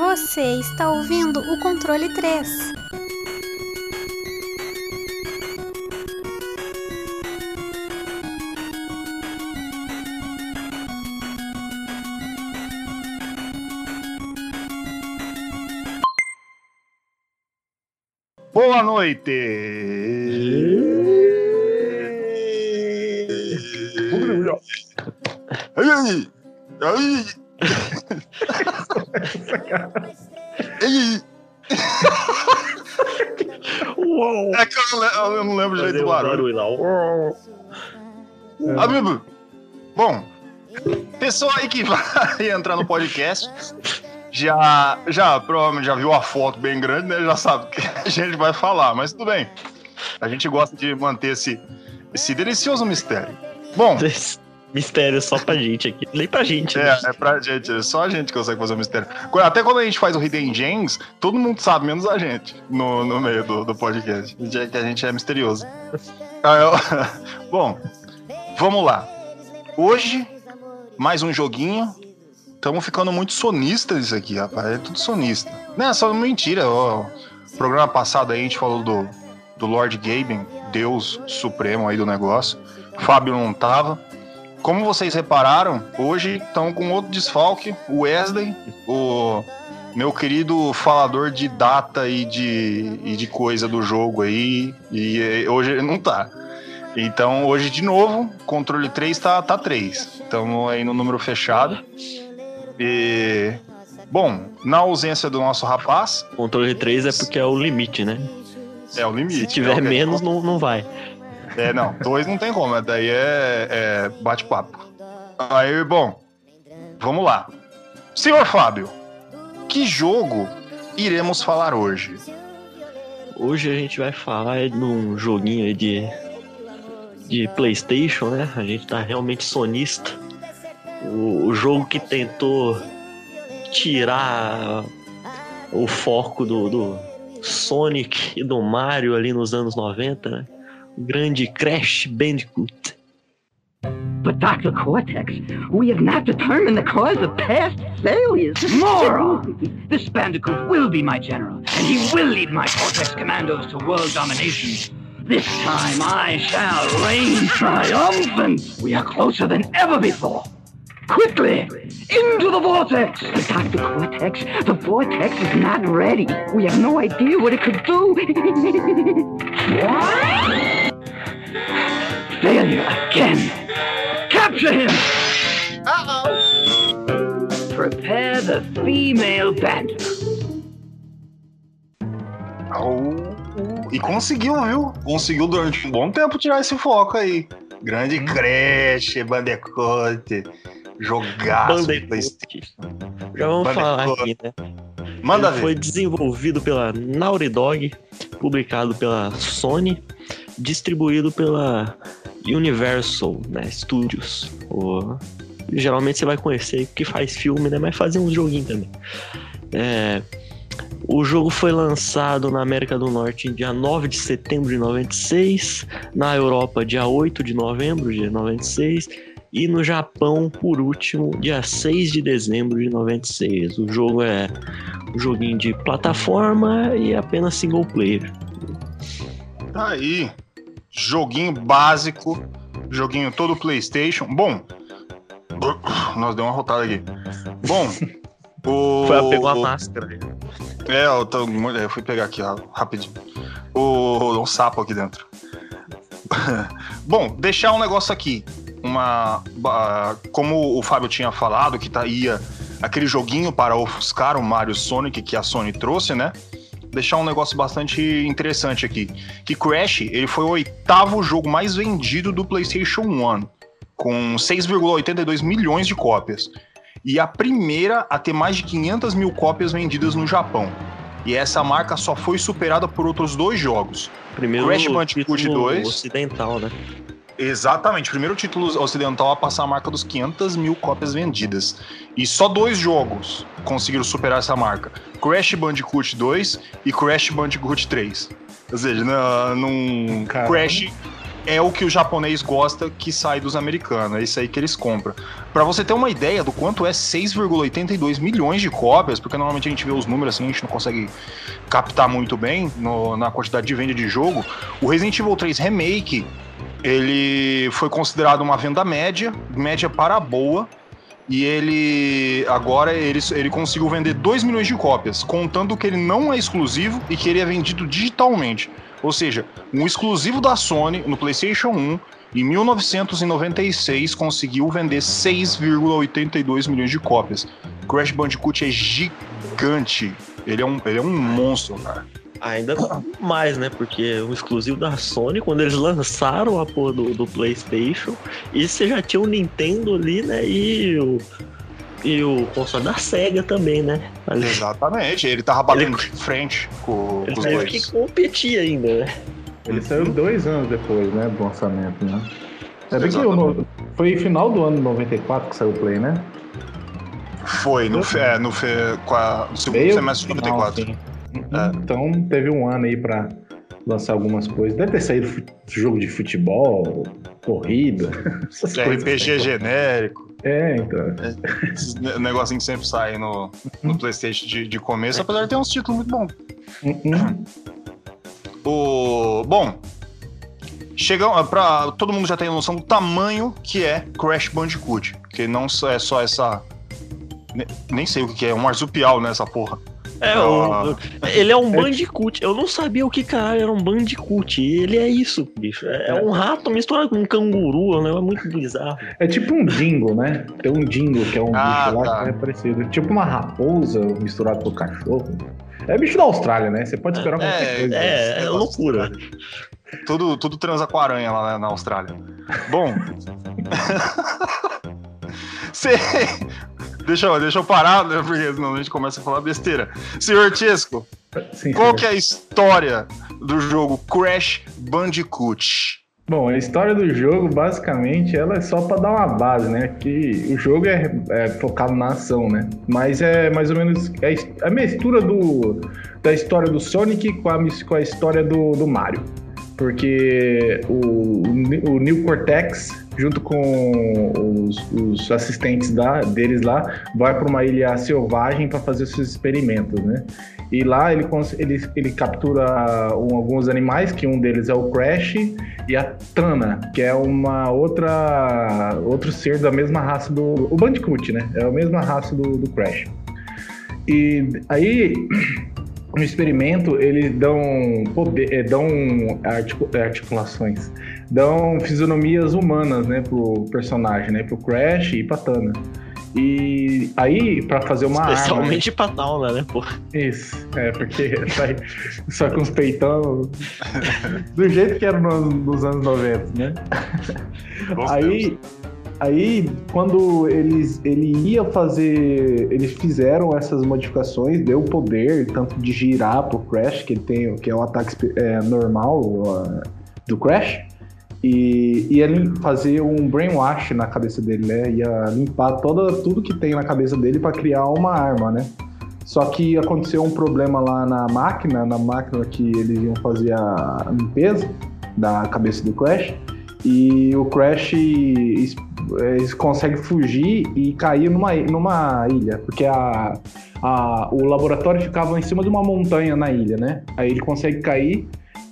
Você está ouvindo o controle 3. Boa noite! Aí, aí, Uou! É que eu não, le- eu não lembro direito do barulho. lá. Uou. Amigo, bom, pessoa aí que vai entrar no podcast já, já provavelmente já viu a foto bem grande, né? Já sabe o que a gente vai falar, mas tudo bem. A gente gosta de manter esse, esse delicioso mistério. Bom, Mistério só pra gente aqui. Nem pra gente. né? é, é pra gente, é só a gente que consegue fazer o mistério. Quando- Até quando a gente faz o Hidden Gems, todo mundo sabe, menos a gente, no, no meio do, do podcast. Que a gente é misterioso. Ah, Bom, vamos lá. Hoje, mais um joguinho. Estamos ficando muito sonistas isso aqui, rapaz. É tudo sonista. Não, é só mentira. ó. programa passado aí a gente falou do, do Lord Gaben, Deus Supremo aí do negócio. O Fábio não tava. Como vocês repararam, hoje estão com outro desfalque, o Wesley, o meu querido falador de data e de, e de coisa do jogo aí, e hoje ele não tá. Então hoje de novo, controle 3 tá, tá 3. Estamos aí no número fechado. E. Bom, na ausência do nosso rapaz, Controle 3 é porque é o limite, né? é o limite. Se É tiver a gente menos, não, não vai. É, não, dois não tem como, daí é, é bate-papo. Aí, bom, vamos lá. Senhor Fábio, que jogo iremos falar hoje? Hoje a gente vai falar de um joguinho de, de PlayStation, né? A gente tá realmente sonista. O, o jogo que tentou tirar o foco do, do Sonic e do Mario ali nos anos 90, né? O grande Crash Bandicoot. But Dr. Cortex, we have not determined the cause of past failures. Moron! This Bandicoot will be my general, and he will lead my Cortex commandos to world domination. This time I shall reign triumphant. We are closer than ever before. Quickly, into the vortex! But Dr. Cortex, the vortex is not ready. We have no idea what it could do. Failure again. Capture him! Uh-oh! Prepare the female bandicoot. Au. E conseguiu, viu? Conseguiu durante um bom tempo tirar esse foco aí. Grande Crash, Bandicoot, jogaço de PlayStation. Bandicoot. Já vamos Bandicoot. falar aqui, né? Manda Ele foi ver. desenvolvido pela Naughty Dog, publicado pela Sony, distribuído pela Universal né, Studios. O- Geralmente você vai conhecer que faz filme, né? Mas fazia uns joguinhos também. É, O jogo foi lançado na América do Norte em dia 9 de setembro de 96, na Europa dia 8 de novembro de 96 e no Japão, por último, dia 6 de dezembro de 96. O jogo é um joguinho de plataforma e apenas single player. Tá aí. Joguinho básico. Joguinho todo PlayStation. Bom. Nós deu uma rotada aqui. Bom. O... Foi a pegou a máscara. É, eu, tô, eu fui pegar aqui, ó, rapidinho. O, um sapo aqui dentro. Bom, deixar um negócio aqui. Uma. Como o Fábio tinha falado, que tá, ia aquele joguinho para ofuscar o Mario Sonic que a Sony trouxe, né? Deixar um negócio bastante interessante aqui. Que Crash, ele foi o oitavo jogo mais vendido do PlayStation 1, com 6,82 milhões de cópias. E a primeira a ter mais de 500 mil cópias vendidas no Japão. E essa marca só foi superada por outros dois jogos. Primeiro Crash Bandicoot título 2. ocidental, né? Exatamente, primeiro título ocidental a passar a marca dos 500 mil cópias vendidas. E só dois jogos conseguiram superar essa marca: Crash Bandicoot 2 e Crash Bandicoot 3. Ou seja, num Caramba. Crash é o que o japonês gosta que sai dos americanos. É isso aí que eles compram. Para você ter uma ideia do quanto é 6,82 milhões de cópias, porque normalmente a gente vê os números assim, a gente não consegue captar muito bem no, na quantidade de venda de jogo. O Resident Evil 3 Remake, ele foi considerado uma venda média, média para boa, e ele agora ele, ele conseguiu vender 2 milhões de cópias, contando que ele não é exclusivo e que ele é vendido digitalmente. Ou seja, um exclusivo da Sony no PlayStation 1 em 1996 conseguiu vender 6,82 milhões de cópias. Crash Bandicoot é gigante. Ele é um, ele é um monstro, cara. Ainda mais, né? Porque o exclusivo da Sony, quando eles lançaram a porra do, do PlayStation, e você já tinha o Nintendo ali, né? E o, e o console da SEGA também, né? Ali. Exatamente, ele tava batendo ele, de frente com, ele com os dois. Ele que competia ainda, né? Ele saiu dois anos depois, né, do lançamento, né? É bem que no, foi final do ano 94 que saiu o Play, né? Foi, no, é, no, no segundo semestre de 94. Sim. É. Então teve um ano aí pra lançar algumas coisas. Deve ter saído jogo de futebol, corrida, essas RPG genérico. É, então. É, esses negocinho que sempre sai no, no PlayStation de, de começo, apesar de ter uns títulos muito bons. Uhum. O, bom, chegam para todo mundo já tem noção do tamanho que é Crash Bandicoot, que não é só essa nem sei o que é, um marsupial nessa porra. É, o, ele é um bandicoot. Eu não sabia o que caralho era um bandicoot. Ele é isso, bicho. É, é um rato misturado com um canguru, né? É muito bizarro. É tipo um dingo, né? Tem um dingo que é um ah, bicho lá tá. que é parecido. Tipo uma raposa misturado com cachorro. É bicho da Austrália, né? Você pode esperar qualquer é, coisa. É, é loucura. Tudo, tudo transa com aranha lá na Austrália. Bom. Você Deixa eu, deixa eu parar, né, porque senão a gente começa a falar besteira. Senhor Tisco, Sim, qual que é a história do jogo Crash Bandicoot? Bom, a história do jogo, basicamente, ela é só para dar uma base, né? Que o jogo é, é, focado na ação, né? Mas é mais ou menos é a mistura do, da história do Sonic com a, com a história do, do Mario. Porque o, o New Cortex junto com os, os assistentes da, deles lá, vai para uma ilha selvagem para fazer seus experimentos, né? E lá ele, ele, ele captura um, alguns animais, que um deles é o Crash e a Tana, que é uma outra outro ser da mesma raça do o Bandicoot, né? É a mesma raça do, do Crash. E aí no experimento eles dão poder, é, dão articulações, dão fisionomias humanas, né, pro personagem, né, pro Crash e pra Tana. E aí, para fazer uma Especialmente arma, pra Tauna, né, pô? Isso, é, porque sai só com os peitão do jeito que era nos, nos anos 90, né? aí, aí, quando eles ele ia fazer, eles fizeram essas modificações, deu poder tanto de girar pro Crash, que ele tem, que é o ataque é, normal uh, do Crash, e ia fazer um brainwash na cabeça dele, né? Ia limpar toda, tudo que tem na cabeça dele para criar uma arma, né? Só que aconteceu um problema lá na máquina, na máquina que eles iam fazer a limpeza da cabeça do Crash, e o Crash consegue fugir e cair numa, numa ilha, porque a, a, o laboratório ficava em cima de uma montanha na ilha, né? Aí ele consegue cair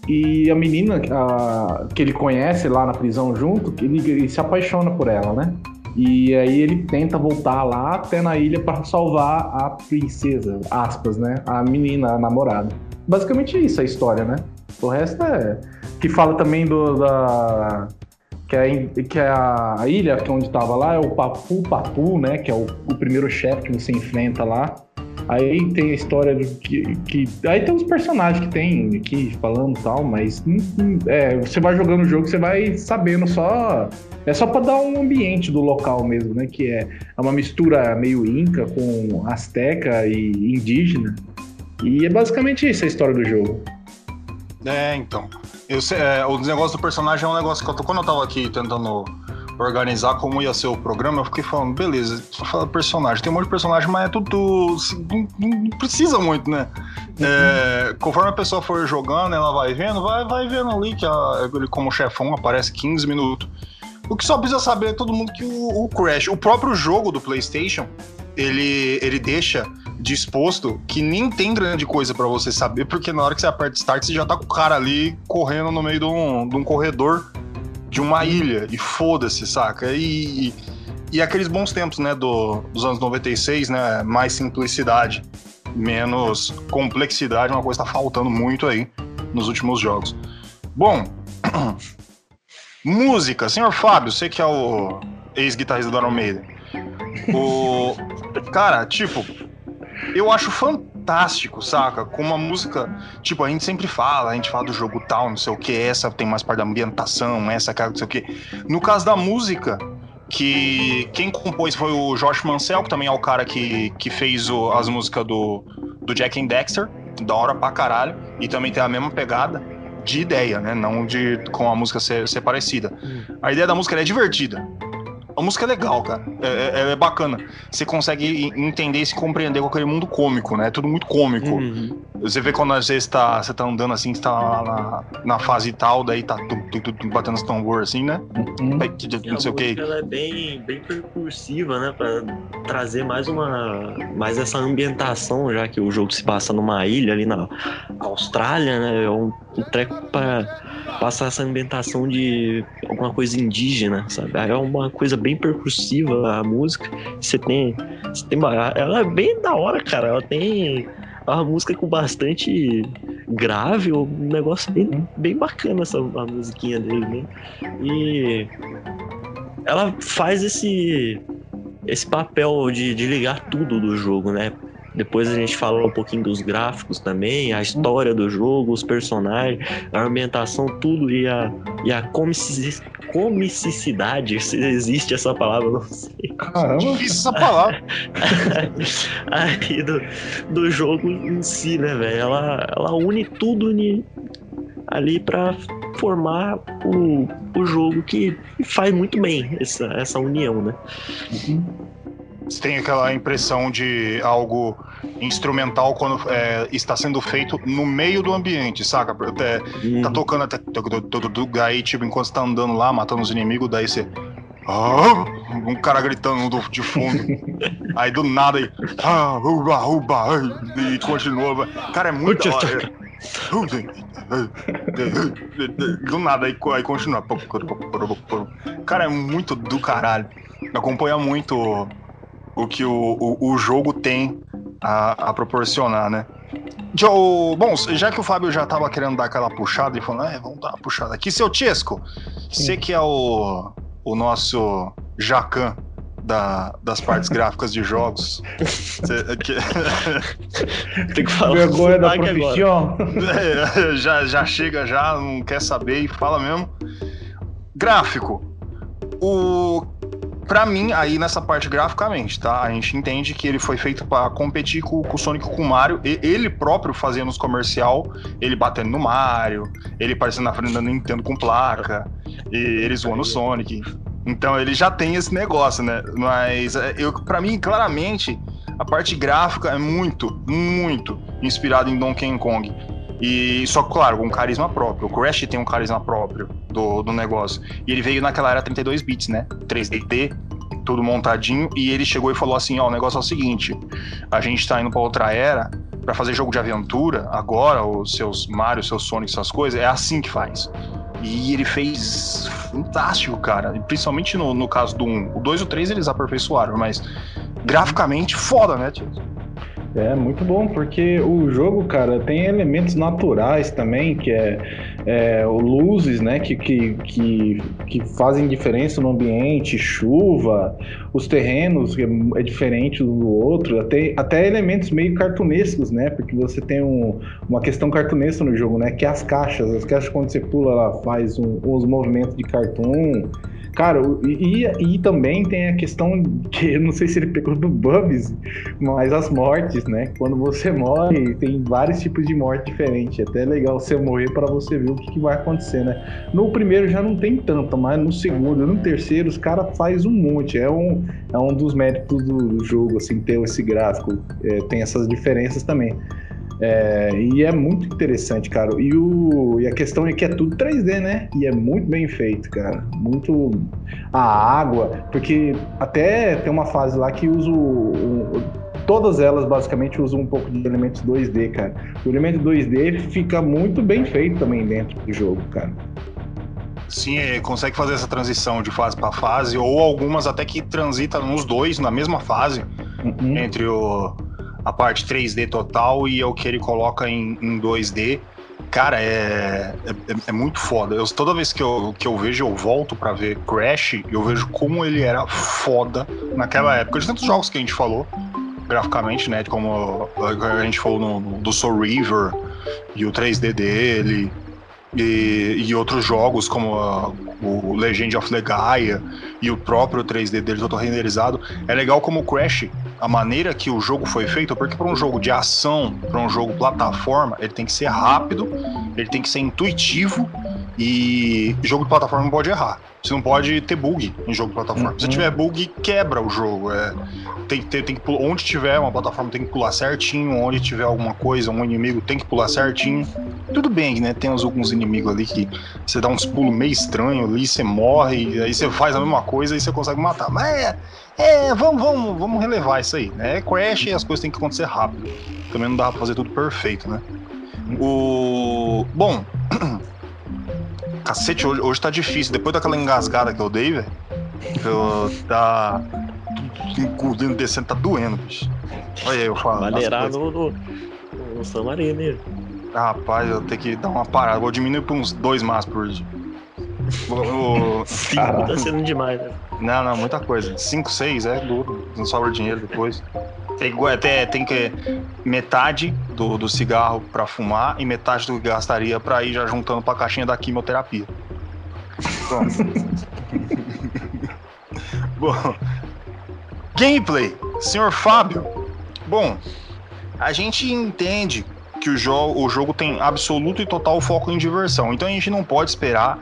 e a menina a, que ele conhece lá na prisão junto, ele, ele se apaixona por ela, né? E aí ele tenta voltar lá até na ilha para salvar a princesa, aspas, né? A menina, a namorada. Basicamente isso a história, né? O resto é. Que fala também do, da. Que é, que é a, ilha que é onde tava lá, é o Papu Papu, né? Que é o, o primeiro chefe que você enfrenta lá. Aí tem a história do que, que. Aí tem os personagens que tem aqui falando e tal, mas é, você vai jogando o jogo, você vai sabendo só. É só pra dar um ambiente do local mesmo, né? Que é, é uma mistura meio inca com asteca e indígena. E é basicamente isso a história do jogo. É, então. Eu é, o negócio do personagem é um negócio que eu tô, quando eu tava aqui tentando organizar como ia ser o programa, eu fiquei falando, beleza, só fala personagem. Tem um monte de personagem, mas é tudo. Não, precisa muito, né? É, conforme a pessoa for jogando, ela vai vendo, vai, vai vendo ali que a, ele, como chefão, aparece 15 minutos. O que só precisa saber é todo mundo que o, o Crash, o próprio jogo do PlayStation, ele, ele deixa disposto que nem tem grande coisa para você saber, porque na hora que você aperta Start, você já tá com o cara ali correndo no meio de um, de um corredor de uma ilha, e foda-se, saca? E, e, aqueles bons tempos, né, do, dos anos 96, né, mais simplicidade, menos complexidade, uma coisa tá faltando muito aí nos últimos jogos. Bom, música, senhor Fábio, você que é o ex-guitarrista do Iron Maiden. O, cara, tipo, eu acho fantástico, saca? Com uma música, tipo, a gente sempre fala, a gente fala do jogo tal, não sei o que, essa tem mais parte da ambientação, essa, cara, não sei o que. No caso da música, que quem compôs foi o Josh Mansell, que também é o cara que, que fez o, as músicas do, do Jack and Dexter, da hora pra caralho, e também tem a mesma pegada de ideia, né? Não de com a música ser, ser parecida. Hum. A ideia da música é divertida. A música é legal, cara. É, é, é, bacana. Você consegue entender e se compreender com aquele mundo cômico, né? É tudo muito cômico. Uhum. Você vê quando às vezes tá, você tá andando assim, você tá na, na fase tal, daí tá tum, tum, tum, batendo os tambor assim, né? Uhum. Aí, não sei o que. Ela é bem, bem percursiva, né? Pra trazer mais uma. mais essa ambientação, já que o jogo se passa numa ilha ali na Austrália, né? É um, um treco pra passar essa ambientação de alguma coisa indígena, sabe? É uma coisa bem percussiva a música. Você tem, você tem ela é bem da hora, cara. Ela tem uma música com bastante grave, um negócio bem, bem bacana essa a musiquinha dele, né? E ela faz esse esse papel de, de ligar tudo do jogo, né? Depois a gente fala um pouquinho dos gráficos também, a história do jogo, os personagens, a ambientação, tudo e a, e a comicidade, se existe essa palavra, não sei. Caramba, difícil essa palavra. Aí do, do jogo em si, né, velho? Ela, ela une tudo ali para formar o, o jogo que faz muito bem essa, essa união, né? Uhum. Você tem aquela impressão de algo instrumental quando é, está sendo feito no meio do ambiente, saca? Até, uhum. Tá tocando até. Aí, tipo, enquanto você tá andando lá, matando os inimigos, daí você. Ah, um cara gritando de fundo. aí do nada aí. Ah, uba, uba, e continua. Cara, é muito da hora. Do nada, aí, aí continua. Cara, é muito do caralho. Acompanha muito o que o, o, o jogo tem a, a, proporcionar, né? Joe, bom, já que o Fábio já tava querendo dar aquela puxada e falando, é, vamos dar uma puxada aqui, seu Chesco, você que é o, o nosso Jacan da, das partes gráficas de jogos. Cê, que... Tem que falar. Vergonha da profissão. É, já, já chega, já não quer saber e fala mesmo. Gráfico. O Pra mim, aí nessa parte graficamente, tá? A gente entende que ele foi feito para competir com, com, o Sonic com o Mario. E, ele próprio fazendo os comercial, ele batendo no Mario, ele aparecendo na frente da Nintendo com placa, e ele zoando o Sonic. Então ele já tem esse negócio, né? Mas é, eu, para mim, claramente, a parte gráfica é muito, muito inspirada em Donkey Kong. E só, claro, com um carisma próprio. O Crash tem um carisma próprio do, do negócio. E ele veio naquela era 32 bits, né? 3D, tudo montadinho. E ele chegou e falou assim: ó, o negócio é o seguinte: a gente tá indo pra outra era para fazer jogo de aventura. Agora, os seus Mario, seus Sonic, essas coisas, é assim que faz. E ele fez fantástico, cara. Principalmente no, no caso do 1. O 2 e o 3 eles aperfeiçoaram, mas graficamente foda, né, tio? É muito bom, porque o jogo, cara, tem elementos naturais também, que é, é luzes, né, que, que, que, que, fazem diferença no ambiente, chuva, os terrenos, que é, é diferente um do outro, até, até elementos meio cartunescos, né, porque você tem um, uma questão cartunesca no jogo, né, que é as caixas, as caixas quando você pula, ela faz um, uns movimentos de cartoon, Cara, e, e também tem a questão que eu não sei se ele pegou do Bubs, mas as mortes, né? Quando você morre, tem vários tipos de morte diferentes. É até legal você morrer para você ver o que, que vai acontecer, né? No primeiro já não tem tanto, mas no segundo, no terceiro, os caras faz um monte. É um, é um dos méritos do, do jogo, assim, ter esse gráfico. É, tem essas diferenças também. É, e é muito interessante, cara. E, o, e a questão é que é tudo 3D, né? E é muito bem feito, cara. Muito. A água, porque até tem uma fase lá que usa o, o todas elas basicamente usam um pouco de elementos 2D, cara. O elemento 2D fica muito bem feito também dentro do jogo, cara. Sim, consegue fazer essa transição de fase para fase, ou algumas até que transita nos dois, na mesma fase, uhum. entre o, a parte 3D total e o que ele coloca em, em 2D. Cara, é, é, é, muito foda. Eu, toda vez que eu, que eu vejo, eu volto para ver Crash, eu vejo como ele era foda naquela época. De tantos jogos que a gente falou, graficamente, né? Como a gente falou no, no, do Soul River e o 3D dele. E, e outros jogos como a, o Legend of Legaia e o próprio 3D dele todo renderizado. É legal como o Crash, a maneira que o jogo foi feito, porque para um jogo de ação, para um jogo plataforma, ele tem que ser rápido, ele tem que ser intuitivo e jogo de plataforma não pode errar. Você não pode ter bug em jogo de plataforma. Se uhum. tiver bug, quebra o jogo. É, tem, tem, tem que pular, onde tiver uma plataforma tem que pular certinho, onde tiver alguma coisa, um inimigo tem que pular certinho. Tudo bem, né? Tem alguns inimigos ali que você dá uns pulos meio estranho ali, você morre, aí você faz a mesma coisa e você consegue matar. Mas é, é vamos, vamos, vamos relevar isso aí, né? É crash e as coisas têm que acontecer rápido. Também não dá pra fazer tudo perfeito, né? O. Bom. Cacete, hoje, hoje tá difícil. Depois daquela engasgada que eu dei, velho. Eu tá. Tudo descendo, tá doendo, bicho. Olha aí, eu falo. Maneirar no, no, no Samarino mesmo. Rapaz, eu tenho que dar uma parada. Vou diminuir pra uns dois mais por dia. O... Cinco tá sendo demais, né? Não, não, muita coisa. Cinco, seis é duro. Não sobra dinheiro depois. Tem, até, tem que metade do, do cigarro para fumar e metade do que gastaria para ir já juntando para a caixinha da quimioterapia. Bom. Gameplay, senhor Fábio. Bom, a gente entende que o, jo o jogo tem absoluto e total foco em diversão, então a gente não pode esperar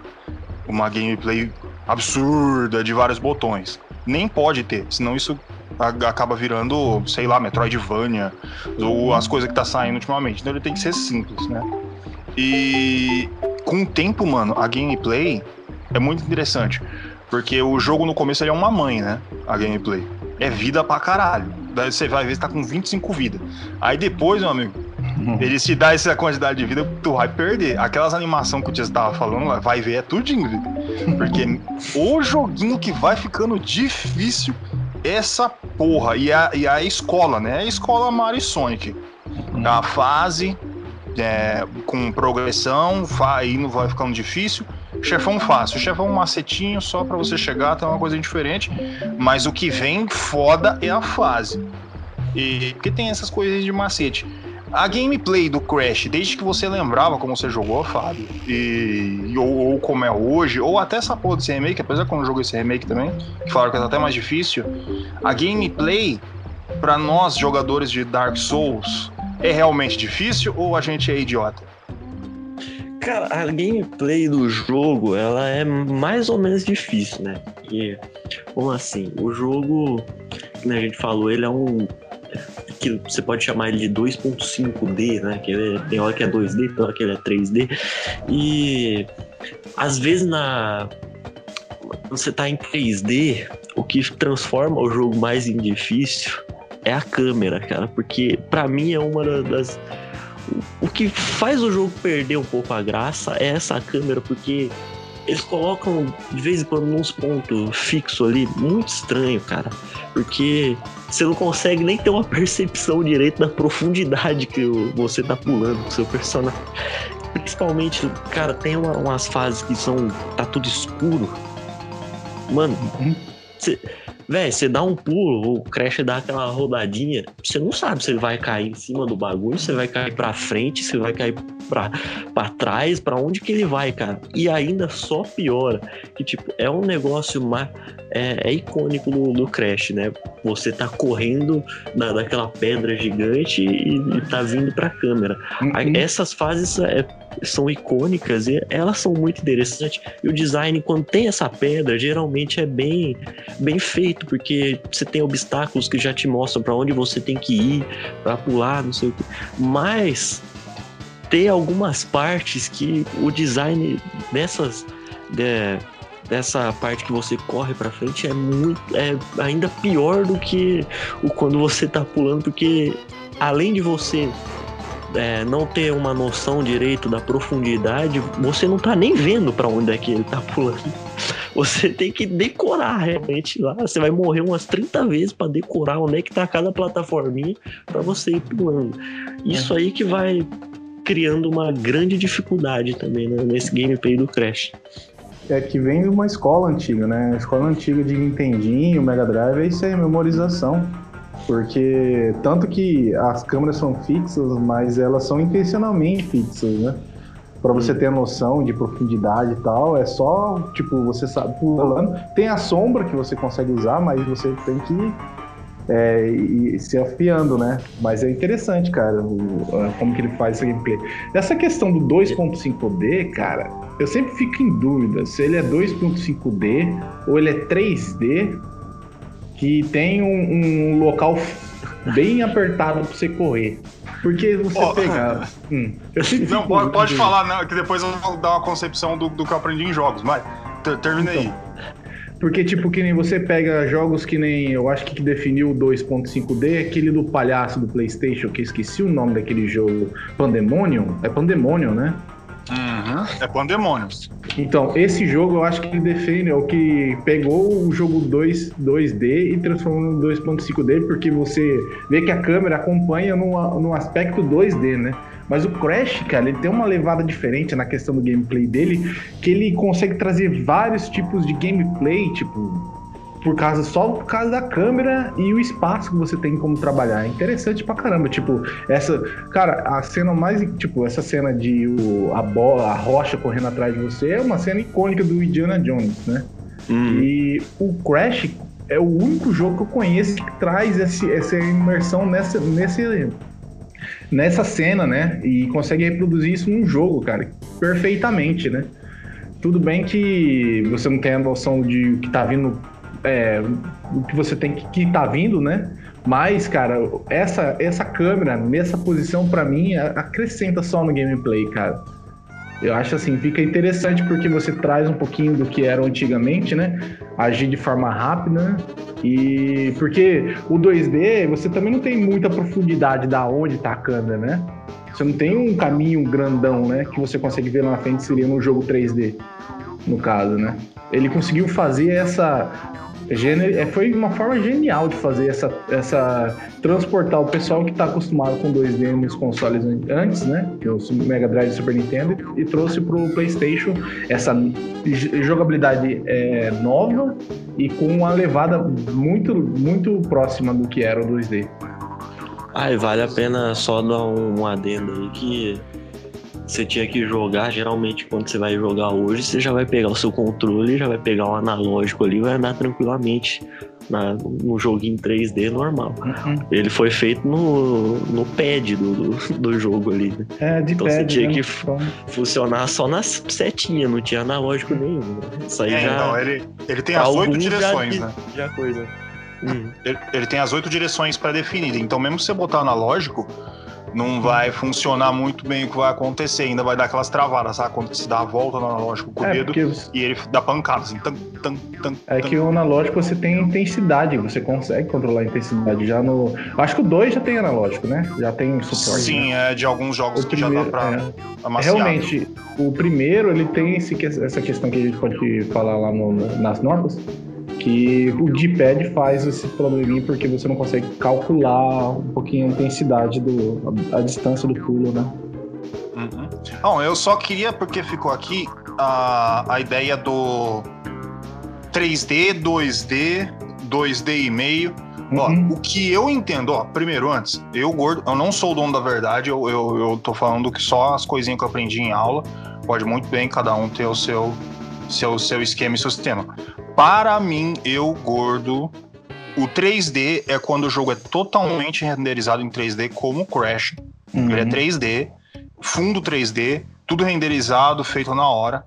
uma gameplay absurda de vários botões. Nem pode ter, senão isso acaba virando, sei lá, Metroidvania, ou as coisas que tá saindo ultimamente. Então ele tem que ser simples, né? E com o tempo, mano, a gameplay é muito interessante. Porque o jogo no começo ele é uma mãe, né? A gameplay. É vida pra caralho. Daí você vai ver que tá com 25 vidas. Aí depois, meu amigo, ele se dá essa quantidade de vida, tu vai perder. Aquelas animações que o Tia tava falando, vai ver, é tudinho, viu? Porque o joguinho que vai ficando difícil essa porra. E a, e a escola, né? A escola Mario Sonic. A fase é, com progressão, vai não vai ficando difícil. Chefão fácil, chefão macetinho só para você chegar, tem uma coisa diferente. Mas o que vem foda é a fase. E porque tem essas coisas de macete. A gameplay do Crash, desde que você lembrava como você jogou, Fábio, e, ou, ou, como é hoje, ou até essa porra desse remake, apesar que eu não joguei esse remake também, que falaram que é até mais difícil, a gameplay, para nós jogadores de Dark Souls, é realmente difícil ou a gente é idiota? Cara, a gameplay do jogo, ela é mais ou menos difícil, né? E, como assim? O jogo, como a gente falou, ele é um que você pode chamar ele de 2.5D, né? Que é, tem hora que é 2D, tem hora que ele é 3D. E às vezes na você tá em 3D, o que transforma o jogo mais em difícil é a câmera, cara, porque para mim é uma das o que faz o jogo perder um pouco a graça é essa câmera, porque eles colocam de vez em quando uns pontos fixos ali, muito estranho, cara. Porque você não consegue nem ter uma percepção direito da profundidade que você tá pulando com seu personagem. Principalmente, cara, tem uma, umas fases que são. tá tudo escuro. Mano, você Véi, você dá um pulo, o Crash dá aquela rodadinha, você não sabe se ele vai cair em cima do bagulho, se vai cair pra frente, se vai cair pra, pra trás, pra onde que ele vai, cara. E ainda só piora, que tipo, é um negócio mais, é, é icônico do, do, Crash, né? Você tá correndo na, daquela pedra gigante e, e tá vindo pra câmera. Uhum. Aí, essas fases é, são icônicas e elas são muito interessantes. E o design, quando tem essa pedra, geralmente é bem, bem feito, porque você tem obstáculos que já te mostram para onde você tem que ir, para pular, não sei o que. Mas tem algumas partes que o design dessas. De, dessa parte que você corre para frente é muito é ainda pior do que o quando você tá pulando porque além de você é, não ter uma noção direito da profundidade, você não tá nem vendo para onde é que ele tá pulando. Você tem que decorar realmente lá. Você vai morrer umas 30 vezes para decorar onde é que tá cada plataforminha para você ir pulando. Isso aí que vai criando uma grande dificuldade também né, nesse gameplay do Crash. É que vem de uma escola antiga, né? A escola antiga de Nintendinho, Mega Drive, é isso aí, memorização. Porque tanto que as câmeras são fixas, mas elas são intencionalmente fixas, né? Para você ter a noção de profundidade e tal, é só, tipo, você sabe pulando. Tem a sombra que você consegue usar, mas você tem que é, e se afiando, né? Mas é interessante, cara, o, como que ele faz essa gameplay. Essa questão do 2.5D, cara, eu sempre fico em dúvida se ele é 2.5D ou ele é 3D que tem um, um local bem apertado para você correr. Porque você oh, pegar. Hum, não, pode, pode falar, né, que depois eu vou dar uma concepção do, do que eu aprendi em jogos, mas termina então, aí. Porque, tipo, que nem você pega jogos que nem. Eu acho que que definiu o 2.5D é aquele do palhaço do PlayStation, que esqueci o nome daquele jogo. Pandemonium? É Pandemonium, né? Uhum. É Pandemonium. Então, esse jogo eu acho que ele define, é o que pegou o jogo 2, 2D e transformou no 2.5D, porque você vê que a câmera acompanha no, no aspecto 2D, né? Mas o Crash, cara, ele tem uma levada diferente na questão do gameplay dele, que ele consegue trazer vários tipos de gameplay, tipo, por causa só por causa da câmera e o espaço que você tem como trabalhar. É interessante pra caramba, tipo, essa, cara, a cena mais, tipo, essa cena de o, a bola, a rocha correndo atrás de você é uma cena icônica do Indiana Jones, né? Hum. E o Crash é o único jogo que eu conheço que traz esse, essa imersão nessa, nesse nessa cena, né? E consegue reproduzir isso num jogo, cara, perfeitamente, né? Tudo bem que você não tem a noção de o que tá vindo, é, o que você tem que, que tá vindo, né? Mas, cara, essa, essa câmera nessa posição, para mim, acrescenta só no gameplay, cara. Eu acho assim, fica interessante porque você traz um pouquinho do que era antigamente, né? Agir de forma rápida, né? E porque o 2D, você também não tem muita profundidade da onde tá a câmera, né? Você não tem um caminho grandão, né? Que você consegue ver lá na frente, seria no jogo 3D, no caso, né? Ele conseguiu fazer essa é, foi uma forma genial de fazer essa, essa transportar o pessoal que está acostumado com 2D nos consoles antes, né? Que é o Mega Drive e Super Nintendo, e trouxe para o PlayStation essa jogabilidade é, nova e com uma levada muito, muito próxima do que era o 2D. Ah, e vale a pena só dar um adendo aí que você tinha que jogar, geralmente quando você vai jogar hoje, você já vai pegar o seu controle, já vai pegar o analógico ali, vai andar tranquilamente na, no joguinho 3D normal. Uhum. Ele foi feito no, no pad do, do, do jogo ali, né? É, de então pad, você tinha né? que funcionar só nas setinhas, não tinha analógico nenhum. Né? Isso aí é, já. Então, ele, ele tem as oito direções, já, né? Já coisa. Hum. Ele, ele, tem as oito direções pré-definidas. Então, mesmo se você botar analógico, não vai funcionar muito bem o que vai acontecer, ainda vai dar aquelas travadas, sabe? Quando se dá a volta no analógico com o é, dedo e ele dá pancada, assim, tan, tan, tan, É que o analógico você tem intensidade, você consegue controlar a intensidade já no. Acho que o 2 já tem analógico, né? Já tem suporte. Sim, né? é de alguns jogos o que primeiro, já dá pra é. amaciar. Realmente, o primeiro ele tem esse, essa questão que a gente pode falar lá no, nas notas que o D-pad faz esse probleminha porque você não consegue calcular um pouquinho a intensidade do a, a distância do pulo, né? Uhum. Bom, eu só queria porque ficou aqui a, a ideia do 3D, 2D, 2D e meio. Uhum. Ó, o que eu entendo, ó, primeiro, antes, eu gordo, eu não sou o dono da verdade, eu, eu, eu tô falando que só as coisinhas que eu aprendi em aula, pode muito bem cada um ter o seu, seu, seu esquema e seu sistema. Para mim, eu gordo, o 3D é quando o jogo é totalmente renderizado em 3D, como o Crash. Uhum. Ele é 3D, fundo 3D, tudo renderizado, feito na hora.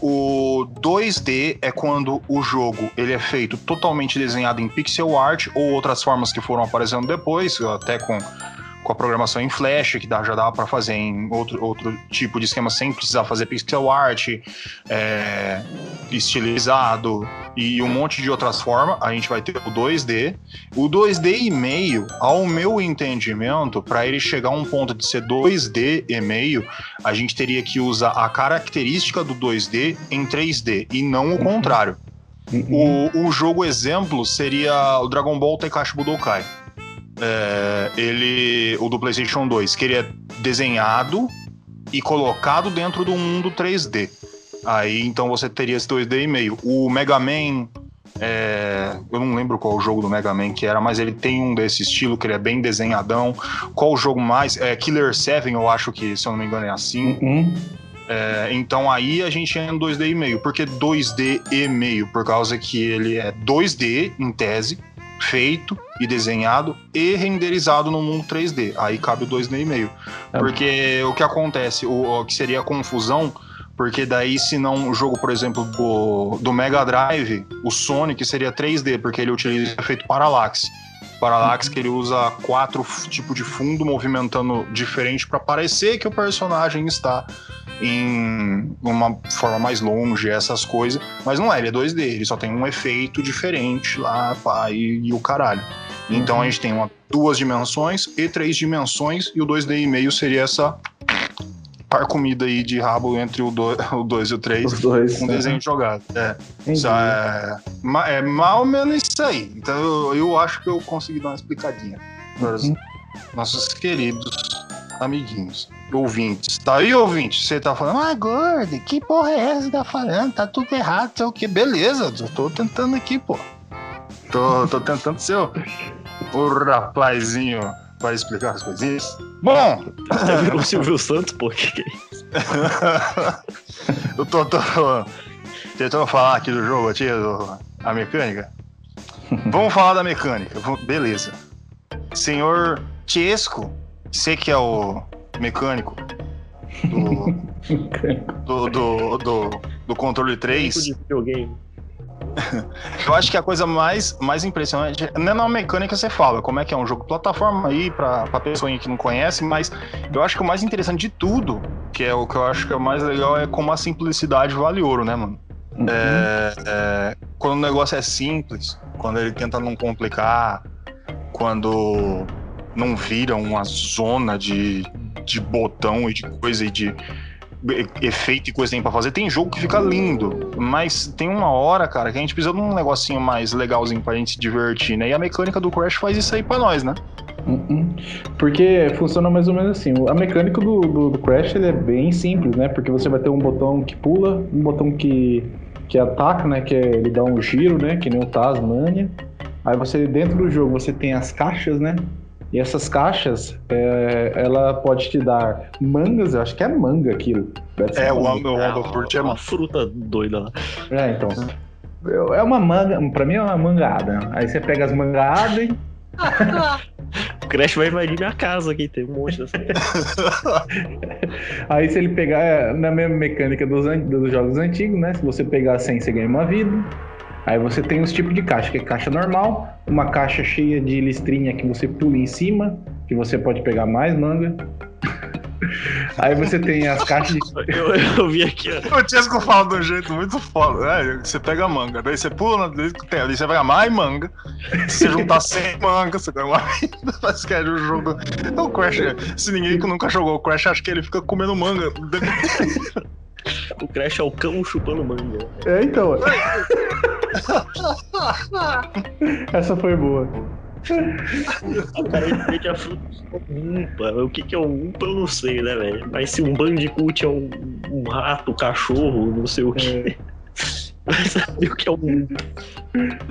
O 2D é quando o jogo ele é feito totalmente desenhado em pixel art ou outras formas que foram aparecendo depois, até com com a programação em Flash, que dá, já dá para fazer em outro, outro tipo de esquema sem precisar fazer pixel art, é, estilizado e um monte de outras formas. A gente vai ter o 2D. O 2D e meio, ao meu entendimento, para ele chegar a um ponto de ser 2D e meio, a gente teria que usar a característica do 2D em 3D e não o contrário. Uhum. O, o jogo exemplo seria o Dragon Ball Tenkaichi Budokai é, ele, o do PlayStation 2, que ele é desenhado e colocado dentro do mundo 3D. Aí então você teria esse 2D e meio. O Mega Man, é, eu não lembro qual o jogo do Mega Man que era, mas ele tem um desse estilo que ele é bem desenhadão. Qual o jogo mais? É Killer 7, eu acho que, se eu não me engano, é assim. Uhum. É, então aí a gente entra no 2D e meio. Por que 2D e meio? Por causa que ele é 2D em tese, feito e desenhado e renderizado no mundo 3D. Aí cabe o 2,5. É. Porque o que acontece, o, o, que seria a confusão, porque daí se não o jogo, por exemplo, do, do Mega Drive, o Sonic seria 3D, porque ele utiliza efeito parallaxe. Parallax que ele usa quatro tipos de fundo movimentando diferente para parecer que o personagem está em uma forma mais longe, essas coisas. Mas não é, ele é 2D, ele só tem um efeito diferente lá, pá, e, e o caralho. Então uhum. a gente tem uma, duas dimensões e três dimensões, e o 2D e meio seria essa par comida aí de rabo entre o 2 e o 3 com um desenho jogado. É. Isso é, é mal menos isso aí. Então eu, eu acho que eu consegui dar uma explicadinha uhum. nossos queridos amiguinhos. Ouvintes. Tá aí, ouvinte? Você tá falando, ah, gordo, que porra é essa que tá falando? Tá tudo errado, sei o que. Beleza, eu tô tentando aqui, pô. Tô, tô tentando ser o, o rapazinho para explicar as coisinhas. Bom! o Silvio Santos, pô, que que é isso? eu tô, tô tentando falar aqui do jogo, aqui, do, a mecânica. Vamos falar da mecânica. Beleza. Senhor Tiesco, você que é o mecânico do, do, do, do, do controle 3. De videogame. eu acho que a coisa mais, mais impressionante não é na mecânica você fala, como é que é um jogo plataforma aí pra, pra pessoa que não conhece, mas eu acho que o mais interessante de tudo, que é o que eu acho que é o mais legal, é como a simplicidade vale ouro, né, mano? Uhum. É, é, quando o negócio é simples, quando ele tenta não complicar, quando não vira uma zona de, de botão e de coisa e de efeito e coisa tem pra fazer. Tem jogo que fica lindo, mas tem uma hora, cara, que a gente precisa de um negocinho mais legalzinho pra gente se divertir, né? E a mecânica do Crash faz isso aí pra nós, né? Uh-uh. Porque funciona mais ou menos assim. A mecânica do, do, do Crash é bem simples, né? Porque você vai ter um botão que pula, um botão que, que ataca, né? Que é, ele dá um giro, né? Que nem o Tasmania. Aí você, dentro do jogo, você tem as caixas, né? E essas caixas, é, ela pode te dar mangas, eu acho que é manga aquilo. É, o Ambapurt é, é uma fruta doida lá. É, então. É uma manga, pra mim é uma mangada. Aí você pega as mangadas e. o Crash vai invadir minha casa aqui, tem um monte dessa. Aí se ele pegar é, na mesma mecânica dos, dos jogos antigos, né? Se você pegar 100, você ganha uma vida. Aí você tem os tipos de caixa, que é caixa normal, uma caixa cheia de listrinha que você pula em cima, que você pode pegar mais manga. Aí você tem as caixas de. Eu, eu vi aqui, ó. O Tiesco fala de um jeito muito foda. É, você pega manga, daí você pula, daí você pega mais manga. Se você juntar 100 mangas, você ganha mais. Mas que é o jogo. Então, o Crash, se ninguém nunca jogou o Crash, acho que ele fica comendo manga. O Crash é o cão chupando manga. É, então. Essa foi boa. O cara entende a. O que, que é um umpa eu não sei, né, velho? Mas se um bandicoot é um, um rato, um cachorro, não sei o que. É. Vai saber o que é um umpa.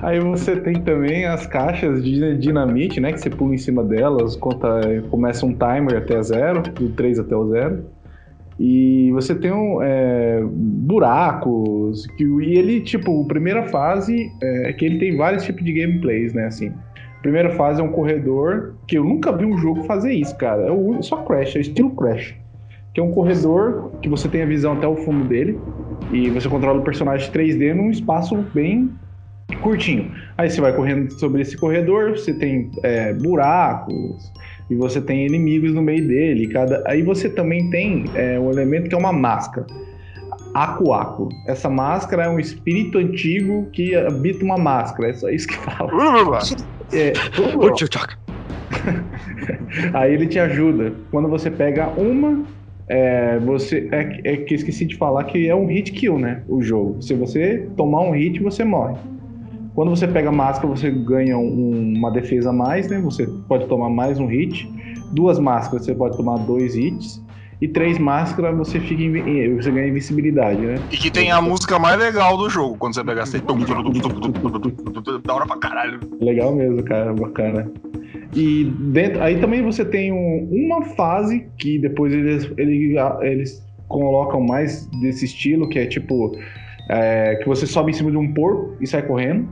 Aí você tem também as caixas de dinamite, né? Que você pula em cima delas, conta, começa um timer até zero, do 3 até o zero. E você tem um, é, buracos. Que, e ele, tipo, a primeira fase é que ele tem vários tipos de gameplays, né? Assim, primeira fase é um corredor, que eu nunca vi um jogo fazer isso, cara. É o, só Crash, é estilo Crash. que é um corredor que você tem a visão até o fundo dele e você controla o personagem 3D num espaço bem curtinho. Aí você vai correndo sobre esse corredor, você tem é, buracos e você tem inimigos no meio dele. Cada... Aí você também tem é, um elemento que é uma máscara. Acuaco. Essa máscara é um espírito antigo que habita uma máscara. É só isso que fala. é, Aí ele te ajuda. Quando você pega uma, é, você é, é, que esqueci de falar que é um hit kill, né? O jogo. Se você tomar um hit, você morre. Quando você pega máscara, você ganha um, uma defesa a mais, né? Você pode tomar mais um hit. Duas máscaras, você pode tomar dois hits. E três máscaras, você fica você ganha invencibilidade, né? E que tem a música mais legal do jogo, quando você pega assim. da hora pra caralho. Legal mesmo, cara, bacana. E dentro, aí também você tem um, uma fase que depois eles, eles, eles colocam mais desse estilo, que é tipo. É, que você sobe em cima de um porco e sai correndo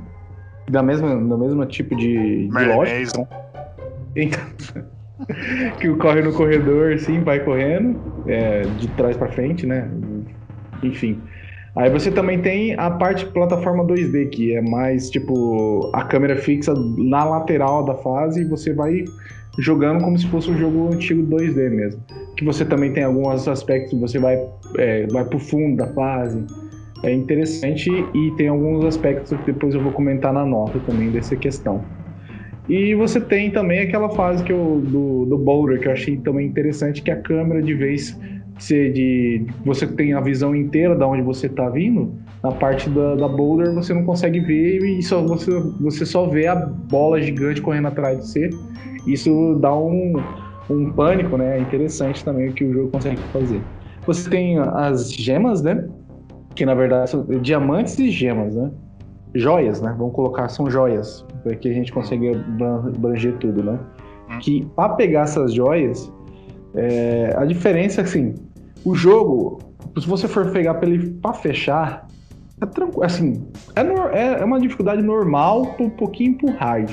da mesma, da mesma tipo de, de lógica. Então, que corre no corredor, assim, vai correndo, é, de trás para frente, né? Enfim. Aí você também tem a parte plataforma 2D, que é mais tipo a câmera fixa na lateral da fase e você vai jogando como se fosse um jogo antigo 2D mesmo. Que você também tem alguns aspectos, você vai, é, vai pro fundo da fase, é interessante e tem alguns aspectos que depois eu vou comentar na nota também dessa questão. E você tem também aquela fase que eu, do, do boulder que eu achei também interessante, que a câmera de vez ser de você tem a visão inteira da onde você está vindo, na parte da, da, boulder você não consegue ver e só você, você só vê a bola gigante correndo atrás de você. Isso dá um, um pânico, né? É interessante também o que o jogo consegue fazer. Você tem as gemas, né? Que na verdade são diamantes e gemas, né? Joias, né? Vamos colocar, são joias, para que a gente consiga abranger tudo, né? Hum. Que para pegar essas joias, é, a diferença é assim, o jogo, se você for pegar para ele para fechar, é tranquilo, assim, é, é, é uma dificuldade normal, um pouquinho pro hard.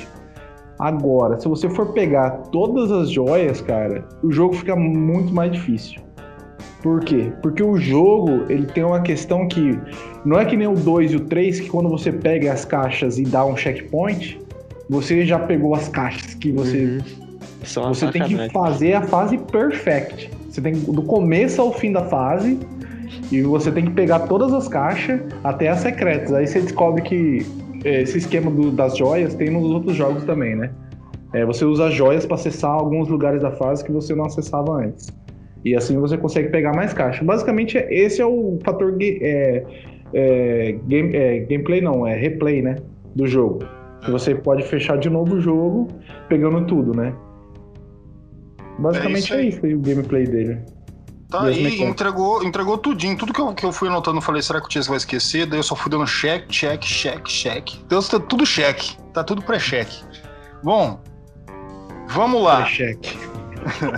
Agora, se você for pegar todas as joias, cara, o jogo fica muito mais difícil. Por quê? Porque o jogo, ele tem uma questão que não é que nem o 2 e o 3 que quando você pega as caixas e dá um checkpoint, você já pegou as caixas que você uhum. você tem que fazer a fase perfect. Você tem do começo ao fim da fase e você tem que pegar todas as caixas até as secretas. Aí você descobre que é, esse esquema do, das joias tem nos outros jogos também, né? É, você usa joias para acessar alguns lugares da fase que você não acessava antes. E assim você consegue pegar mais caixa. Basicamente, esse é o fator é, é, game, é, gameplay, não, é replay, né? Do jogo. Que você pode fechar de novo o jogo pegando tudo, né? Basicamente é isso, aí. é isso o gameplay dele. Tá aí, entregou, entregou tudinho. Tudo que eu, que eu fui anotando, eu falei, será que o Tia vai esquecer? Daí eu só fui dando check, check, check, check. Então tá tudo cheque. Tá tudo pré-cheque. Bom, vamos lá. Pré-cheque.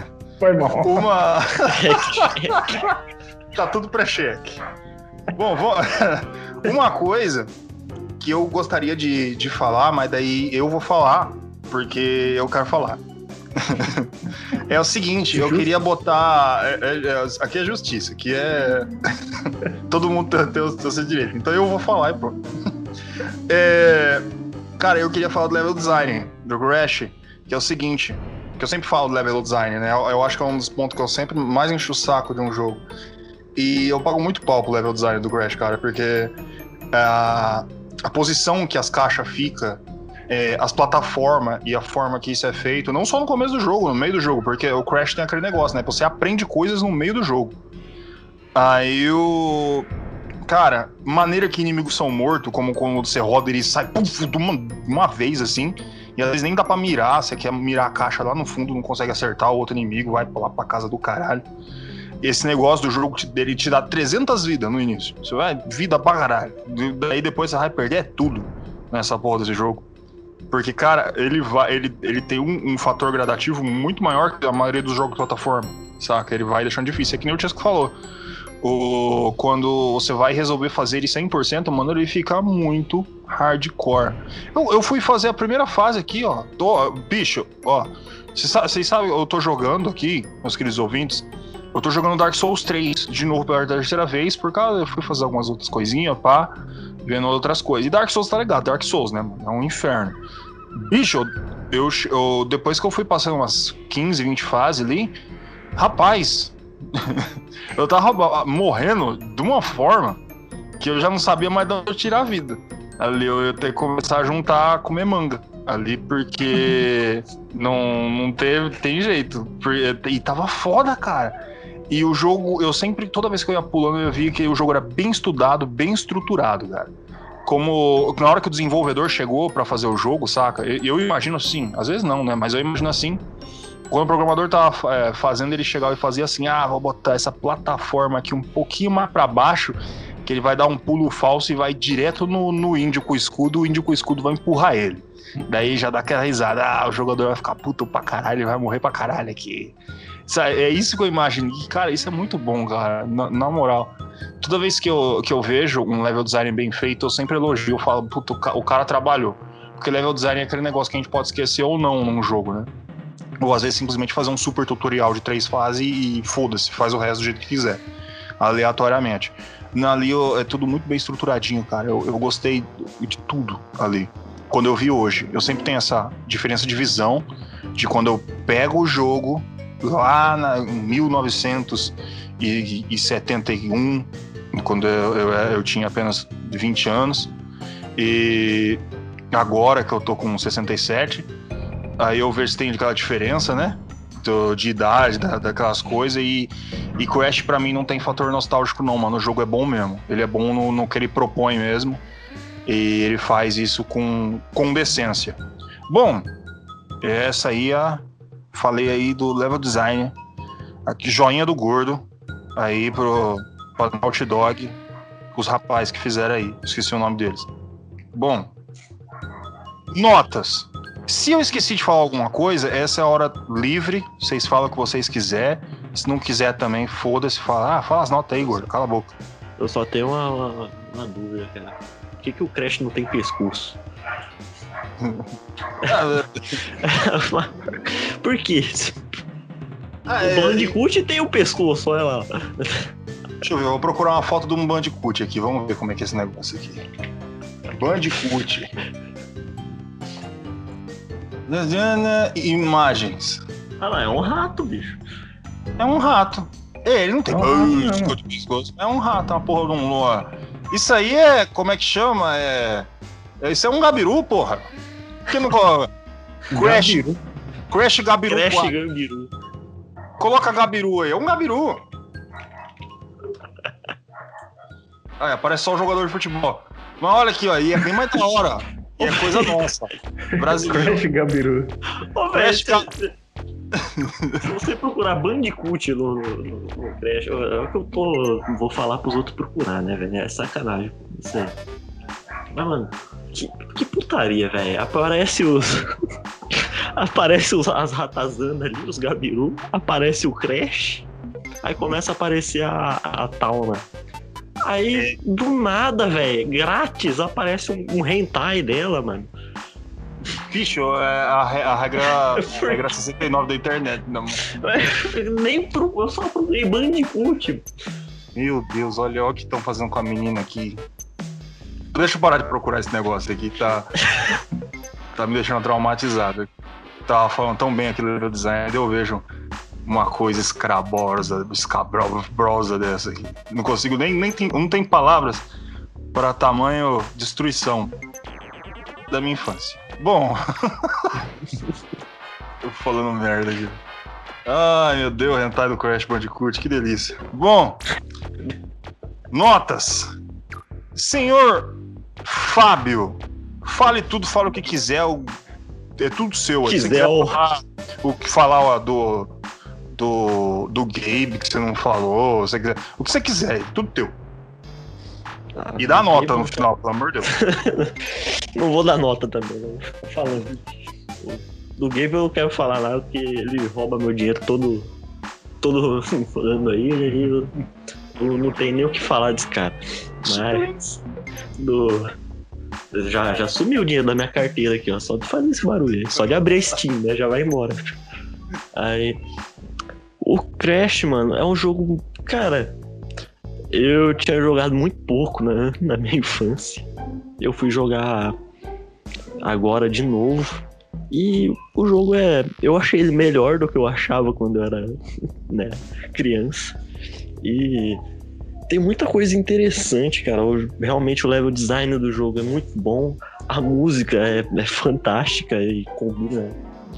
Foi mal. Uma. tá tudo pré-cheque. Bom, vou... uma coisa que eu gostaria de, de falar, mas daí eu vou falar, porque eu quero falar. é o seguinte, eu queria botar. É, é, é, aqui é justiça, aqui é. Todo mundo tem, tem, o, seu direito. Então eu vou falar e pronto. É... Cara, eu queria falar do level design do Crash, que é o seguinte que eu sempre falo do level design, né? Eu, eu, acho que é um dos pontos que eu sempre mais encho o saco de um jogo. E eu pago muito pau pro level design do Crash, cara, porque a, a posição que as caixas fica, é, as plataformas e a forma que isso é feito, não só no começo do jogo, no meio do jogo, porque o Crash tem aquele negócio, né? Você aprende coisas no meio do jogo. Aí o. Cara, maneira que inimigos são mortos, como quando você roda e ele sai puff, de uma, uma vez assim. E às vezes nem dá pra mirar, você quer mirar a caixa lá no fundo, não consegue acertar o outro inimigo, vai lá pra casa do caralho. Esse negócio do jogo dele te dá 300 vidas no início. Você vai, vida pra caralho. Daí depois você vai perder é tudo nessa porra desse jogo. Porque, cara, ele vai. Ele, ele tem um, um, fator gradativo muito maior que a maioria dos jogos de plataforma. Saca? Ele vai deixando difícil. É que nem o Chesco falou. O, quando você vai resolver fazer ele 100%, mano, ele fica muito hardcore. Eu, eu fui fazer a primeira fase aqui, ó. Tô, bicho, ó. Vocês sabem, eu tô jogando aqui, meus queridos ouvintes. Eu tô jogando Dark Souls 3 de novo pela terceira vez, por causa eu fui fazer algumas outras coisinhas, pá, vendo outras coisas. E Dark Souls tá ligado, Dark Souls, né? É um inferno. Bicho, eu, eu depois que eu fui passando umas 15, 20 fases ali, rapaz, eu tava morrendo de uma forma que eu já não sabia mais de onde tirar a vida. Ali eu ia ter que começar a juntar, a comer manga. Ali porque não, não teve, tem jeito. E tava foda, cara. E o jogo, eu sempre, toda vez que eu ia pulando, eu via que o jogo era bem estudado, bem estruturado, cara. Como na hora que o desenvolvedor chegou para fazer o jogo, saca? Eu, eu, imagino assim, às vezes não, né? Mas eu imagino assim. Quando o programador tava é, fazendo, ele chegava e fazia assim: ah, vou botar essa plataforma aqui um pouquinho mais para baixo, que ele vai dar um pulo falso e vai direto no, no índio com o escudo, o índio com o escudo vai empurrar ele. Daí já dá aquela risada, ah, o jogador vai ficar puto pra caralho, ele vai morrer pra caralho aqui. É isso que eu imagino. E, cara, isso é muito bom, cara. Na, na, moral. Toda vez que eu, que eu vejo um level design bem feito, eu sempre elogio. Eu falo, puto, o cara trabalhou. Porque level design é aquele negócio que a gente pode esquecer ou não num jogo, né? Ou às vezes simplesmente fazer um super tutorial de três fases e foda-se, faz o resto do jeito que quiser. Aleatoriamente. Ali é tudo muito bem estruturadinho, cara. Eu, eu gostei de tudo ali quando eu vi hoje. Eu sempre tenho essa diferença de visão de quando eu pego o jogo lá na, em 1971, quando eu, eu, eu tinha apenas 20 anos, e agora que eu tô com 67, aí eu vejo se tem aquela diferença, né? Do, de idade, da, daquelas coisas, e, e Crash para mim não tem fator nostálgico, não, mano. O jogo é bom mesmo. Ele é bom no, no que ele propõe mesmo. E ele faz isso com, com decência. Bom, essa aí a. Falei aí do level design. Aqui, joinha do gordo. Aí pro, pro Naughty Dog. Os rapazes que fizeram aí. Esqueci o nome deles. Bom. Notas. Se eu esqueci de falar alguma coisa, essa é a hora livre. Vocês falam o que vocês quiserem. Se não quiser também, foda-se. Fala, ah, fala as notas aí, gordo. Cala a boca. Eu só tenho uma, uma, uma dúvida, cara que, que o Crash não tem pescoço? Por quê? Ah, o é... Bandicoot tem o pescoço, olha lá. Deixa eu ver, eu vou procurar uma foto de um Bandicoot aqui. Vamos ver como é que é esse negócio aqui. Bandicoot. Imagens. Ah lá, é um rato, bicho. É um rato. É, ele não tem pescoço. É um rato, é uma porra de um loa. Isso aí é. Como é que chama? É. é isso é um Gabiru, porra. Que não. Crash. Gabiru. Crash Gabiru. Crash 4. Gabiru. Coloca Gabiru aí. É um Gabiru. Aí, aparece só o jogador de futebol. Mas olha aqui, ó. E é bem mais da hora. E é coisa nossa. Brasileiro. Crash Gabiru. Ô, Crash Gabiru. Se você procurar Bandicoot no, no, no Crash, é o que eu tô. Vou falar pros outros procurar, né, velho? É sacanagem. Isso aí. Mas, mano, que, que putaria, velho. Aparece os. aparece os, as ratazanas ali, os Gabiru. Aparece o Crash. Aí começa a aparecer a, a Tauna. Aí, do nada, velho, grátis, aparece um, um hentai dela, mano. Bicho, é a, a, regra, a regra 69 da internet. Não. Nem pro, eu só procurei Bandicoot. Meu Deus, olha o que estão fazendo com a menina aqui. Deixa eu parar de procurar esse negócio aqui, tá, tá me deixando traumatizado. Tava falando tão bem aqui do design, eu vejo uma coisa escrabosa, escabrosa dessa aqui. Não consigo nem, nem tem, não tem palavras para tamanho destruição da minha infância. Bom. Tô falando merda aqui. Ai, meu Deus, hentai do Crash Bandicoot, que delícia. Bom, notas. Senhor Fábio, fale tudo, fale o que quiser. É tudo seu. Quiser, quiser falar, o que falar ó, do, do, do Gabe que você não falou, você quiser, o que você quiser, tudo teu. Ah, e dá nota no final, pelo amor de Deus. não vou dar nota também, não. Falando. Do Gabe eu não quero falar nada porque ele rouba meu dinheiro todo. todo ano aí, e eu, eu não tenho nem o que falar desse cara. Mas. Do. Já, já sumiu o dinheiro da minha carteira aqui, ó. Só de fazer esse barulho. Só de abrir a Steam, né? Já vai embora. Aí. O Crash, mano, é um jogo. Cara, eu tinha jogado muito pouco na, na minha infância. Eu fui jogar agora de novo. E o jogo é. Eu achei ele melhor do que eu achava quando eu era né, criança. E tem muita coisa interessante, cara. Realmente o level design do jogo é muito bom. A música é, é fantástica e combina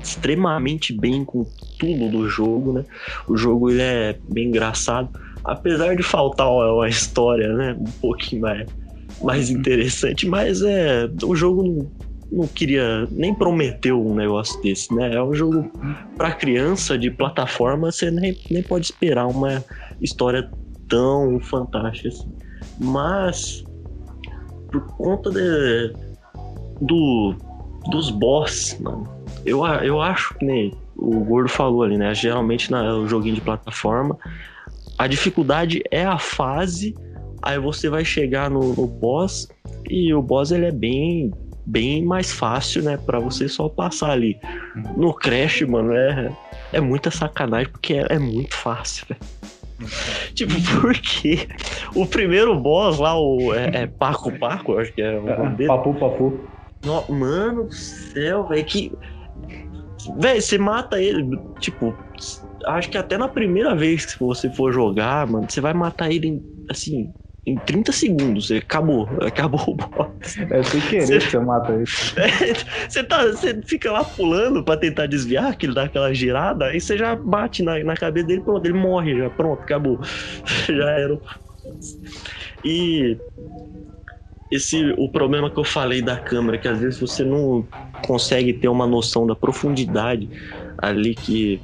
extremamente bem com tudo do jogo, né? O jogo ele é bem engraçado, apesar de faltar uma história, né, um pouquinho mais, mais interessante, mas é o jogo não, não queria nem prometeu um negócio desse, né? É um jogo para criança de plataforma, você nem, nem pode esperar uma história tão fantástica assim. Mas por conta de, do dos boss, mano, eu, eu acho que nem o Gordo falou ali, né? Geralmente no joguinho de plataforma, a dificuldade é a fase, aí você vai chegar no, no boss e o boss ele é bem bem mais fácil, né, para você só passar ali. No Crash, mano, é é muita sacanagem porque é, é muito fácil, velho. tipo, porque o primeiro boss lá, o é, é Paco Paco, acho que é o nome dele. Papu Papu. No, mano do céu, velho, que Véi, você mata ele, tipo, acho que até na primeira vez que você for jogar, mano, você vai matar ele, em, assim, em 30 segundos. Acabou, acabou o boss. É sem querer você, que você mata ele. você, tá, você fica lá pulando pra tentar desviar, que ele dá aquela girada, aí você já bate na, na cabeça dele, pronto, ele morre já, pronto, acabou. já era. E esse o problema que eu falei da câmera, que às vezes você não consegue ter uma noção da profundidade ali que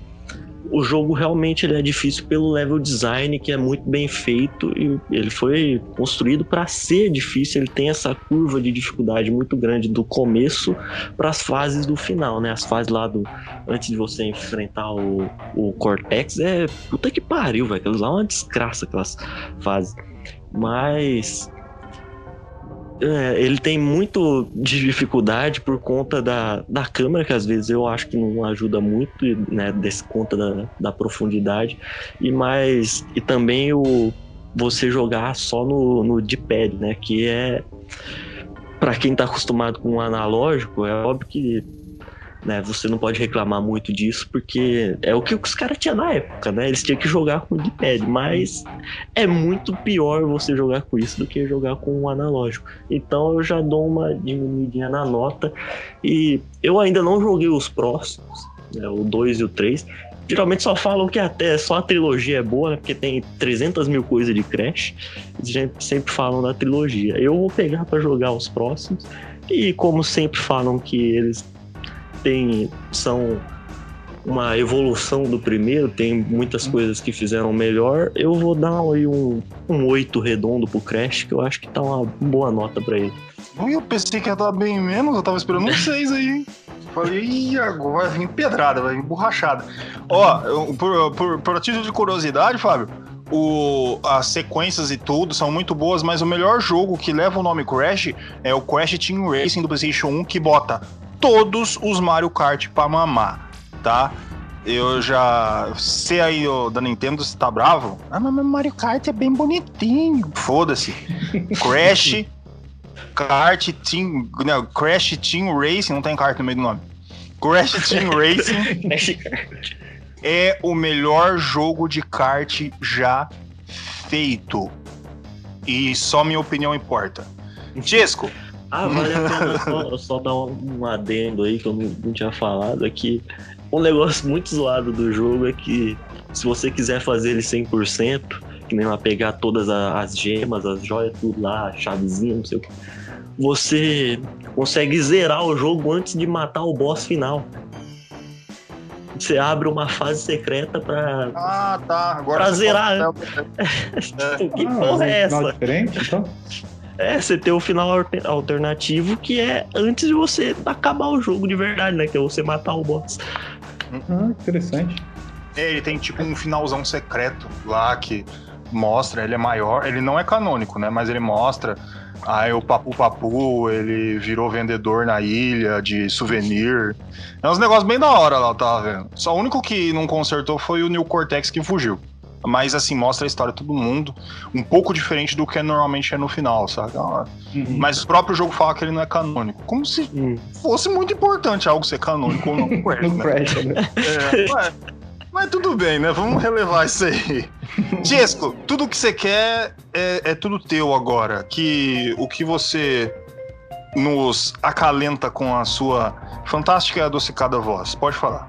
o jogo realmente ele é difícil pelo level design que é muito bem feito e ele foi construído para ser difícil. Ele tem essa curva de dificuldade muito grande do começo para as fases do final, né? As fases lá do antes de você enfrentar o, o Cortex é puta que pariu, velho. Aquelas lá é uma desgraça aquelas fases. Mas é, ele tem muito de dificuldade por conta da, da câmera, que às vezes eu acho que não ajuda muito, né, desse conta da, da profundidade, e mais e também o você jogar só no, no D-pad, né, que é para quem tá acostumado com o analógico, é óbvio que né? Você não pode reclamar muito disso, porque é o que os caras tinham na época, né? Eles tinham que jogar com o D-pad, mas é muito pior você jogar com isso do que jogar com o analógico. Então eu já dou uma diminuidinha na nota e eu ainda não joguei os próximos, né? o 2 e o 3. Geralmente só falam que até só a trilogia é boa, né? Porque tem 300 mil coisas de Crash. Eles sempre falam da trilogia. Eu vou pegar para jogar os próximos. E como sempre falam que eles tem são uma evolução do primeiro, tem muitas coisas que fizeram melhor. Eu vou dar aí um, um 8 redondo pro Crash, que eu acho que tá uma boa nota para ele. Eu pensei que ia dar bem menos, eu tava esperando um 6 aí, hein? Falei, e agora vai vir pedrada, vai vir borrachada. Ó, por, por, por título de curiosidade, Fábio, o, as sequências e tudo são muito boas, mas o melhor jogo que leva o nome Crash é o Crash Team Racing do PlayStation 1, que bota todos os Mario Kart pra mamar, tá? Eu já sei aí o da Nintendo se tá bravo. Ah, mas Mario Kart é bem bonitinho. Foda-se. Crash Kart Team. Não, Crash Team Racing, não tem kart no meio do nome. Crash Team Racing é o melhor jogo de kart já feito. E só minha opinião importa. Chesco, ah, vale a pena só, só dar um adendo aí que eu não, não tinha falado aqui. Um negócio muito zoado do jogo é que se você quiser fazer ele 100%, que nem lá pegar todas as gemas, as joias, tudo lá, a chavezinha, não sei o que, você consegue zerar o jogo antes de matar o boss final. Você abre uma fase secreta pra. Ah, tá. Agora pra zerar. É. que porra é essa? Diferente, então? É, você tem o final alternativo que é antes de você acabar o jogo de verdade, né? Que é você matar o boss. Ah, interessante. É, ele tem tipo um finalzão secreto lá que mostra, ele é maior, ele não é canônico, né? Mas ele mostra Aí o Papu Papu, ele virou vendedor na ilha de souvenir. É uns negócios bem da hora lá, eu tava vendo. Só o único que não consertou foi o New Cortex que fugiu. Mas assim, mostra a história de todo mundo. Um pouco diferente do que normalmente é no final, sabe? Uhum. Mas o próprio jogo fala que ele não é canônico. Como se uhum. fosse muito importante algo ser canônico ou não. No né? Crash, né? É, mas tudo bem, né? Vamos relevar isso aí. Tiesco, tudo que você quer é, é, tudo teu agora. Que o que você nos acalenta com a sua fantástica e adocicada voz. Pode falar.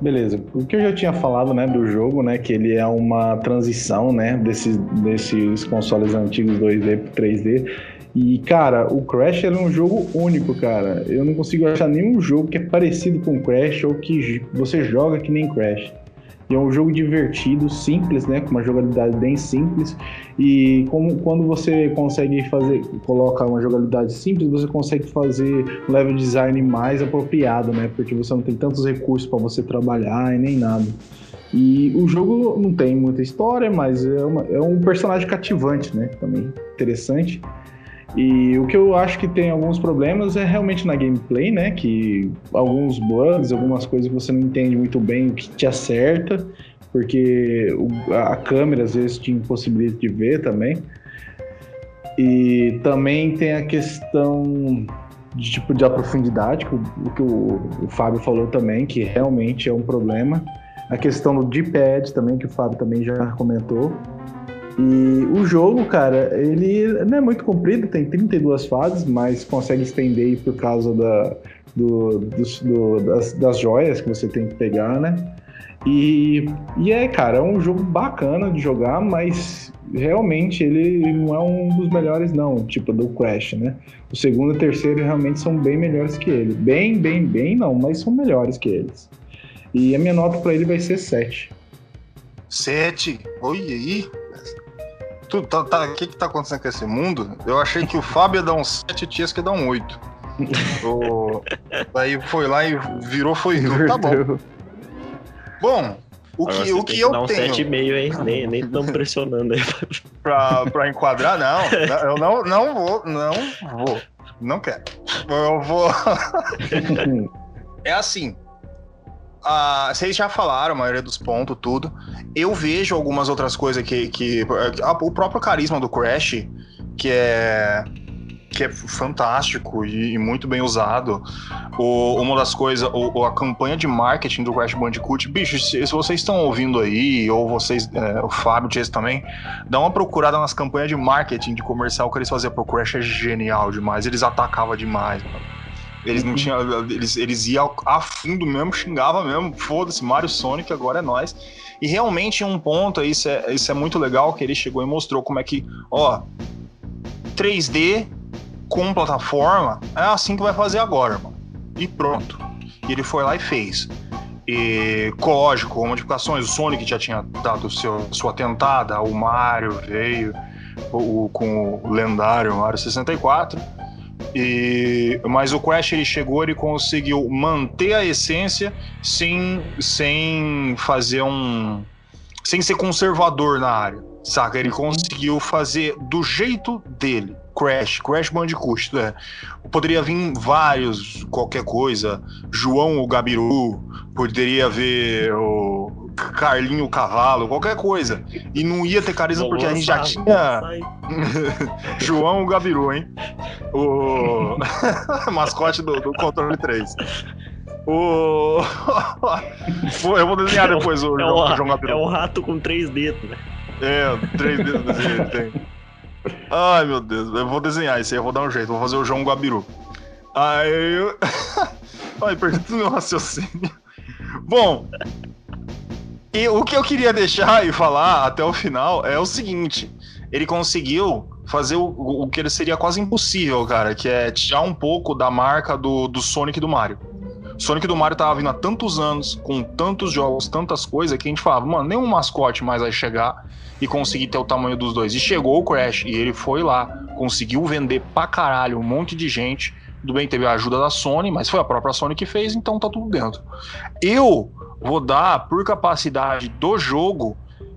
Beleza. O que eu já tinha falado, né, do jogo, né, que ele é uma transição, né, desses, desses consoles antigos 2D para 3D. E, cara, o Crash é um jogo único, cara. Eu não consigo achar nenhum jogo que é parecido com Crash ou que você joga que nem Crash. E é um jogo divertido, simples, né? Com uma jogabilidade bem simples. E como, quando você consegue fazer, coloca uma jogabilidade simples, você consegue fazer um level design mais apropriado, né? Porque você não tem tantos recursos para você trabalhar e nem nada. E o jogo não tem muita história, mas é, uma, é um personagem cativante, né? Também interessante. E o que eu acho que tem alguns problemas é realmente na gameplay, né? Que alguns bugs, algumas coisas que você não entende muito bem o que te acerta, porque a câmera às vezes te impossibilita de ver também. E também tem a questão de tipo de profundidade, o, que o, o Fábio falou também, que realmente é um problema. A questão do D-pad também, que o Fábio também já comentou. E o jogo, cara, ele não é muito comprido, tem 32 fases, mas consegue estender por causa da, do, do, do, das, das joias que você tem que pegar, né? E, e é, cara, é um jogo bacana de jogar, mas realmente ele não é um dos melhores, não, tipo do Crash, né? O segundo e o terceiro realmente são bem melhores que ele. Bem, bem, bem, não, mas são melhores que eles. E a minha nota para ele vai ser 7. 7? Olha aí. Tu, tá, tá, o que que tá acontecendo com esse mundo? Eu achei que o Fábio ia dar um 7 e o que ia dar um 8. o... Aí foi lá e virou, foi. Tá bom. Bom, o que, o que eu dar um tenho. 7,5, hein? Nem, nem tão pressionando aí. pra, pra enquadrar, não. Eu não, não vou, não vou. Não quero. Eu vou. é assim. Uh, vocês já falaram a maioria dos pontos, tudo. Eu vejo algumas outras coisas que. que uh, o próprio carisma do Crash, que é. Que é fantástico e, e muito bem usado. O, uma das coisas, o, a campanha de marketing do Crash Bandicoot, bicho, se, se vocês estão ouvindo aí, ou vocês, é, o Fábio Chase também, dá uma procurada nas campanhas de marketing de comercial que eles faziam pro Crash, é genial demais. Eles atacavam demais, mano. Eles não tinham. Eles, eles iam a fundo mesmo, xingava mesmo. Foda-se, Mario Sonic, agora é nós. E realmente, em um ponto, isso é, isso é muito legal, que ele chegou e mostrou como é que, ó, 3D com plataforma é assim que vai fazer agora, mano. E pronto. E ele foi lá e fez. E, lógico, modificações, o Sonic já tinha dado seu, sua tentada, o Mario veio o, com o lendário Mario 64 e, mas o Crash ele chegou, ele conseguiu manter a essência sem, sem fazer um. sem ser conservador na área, saca? Ele conseguiu fazer do jeito dele. Crash, Crash Bandicoot, né? Poderia vir vários, qualquer coisa. João o Gabiru, poderia ver o Carlinho Cavalo, qualquer coisa. E não ia ter carisma porque a gente já tinha. João Gabiru, hein? O mascote do, do controle 3. O... Eu vou desenhar depois o é João, João Gabiru. É um rato com três dedos, né? É, três dedos desse jeito tem. Ai, meu Deus, eu vou desenhar isso aí, eu vou dar um jeito, vou fazer o João Gabiru. Aí eu. Ai, perdi todo meu raciocínio. Bom, e o que eu queria deixar e falar até o final é o seguinte: ele conseguiu fazer o, o que seria quase impossível, cara, que é tirar um pouco da marca do, do Sonic e do Mario. Sonic do Mario tava vindo há tantos anos, com tantos jogos, tantas coisas, que a gente falava, mano, nenhum mascote mais vai chegar e conseguir ter o tamanho dos dois. E chegou o Crash, e ele foi lá, conseguiu vender pra caralho um monte de gente. Tudo bem, teve a ajuda da Sony, mas foi a própria Sony que fez, então tá tudo dentro. Eu vou dar, por capacidade do jogo,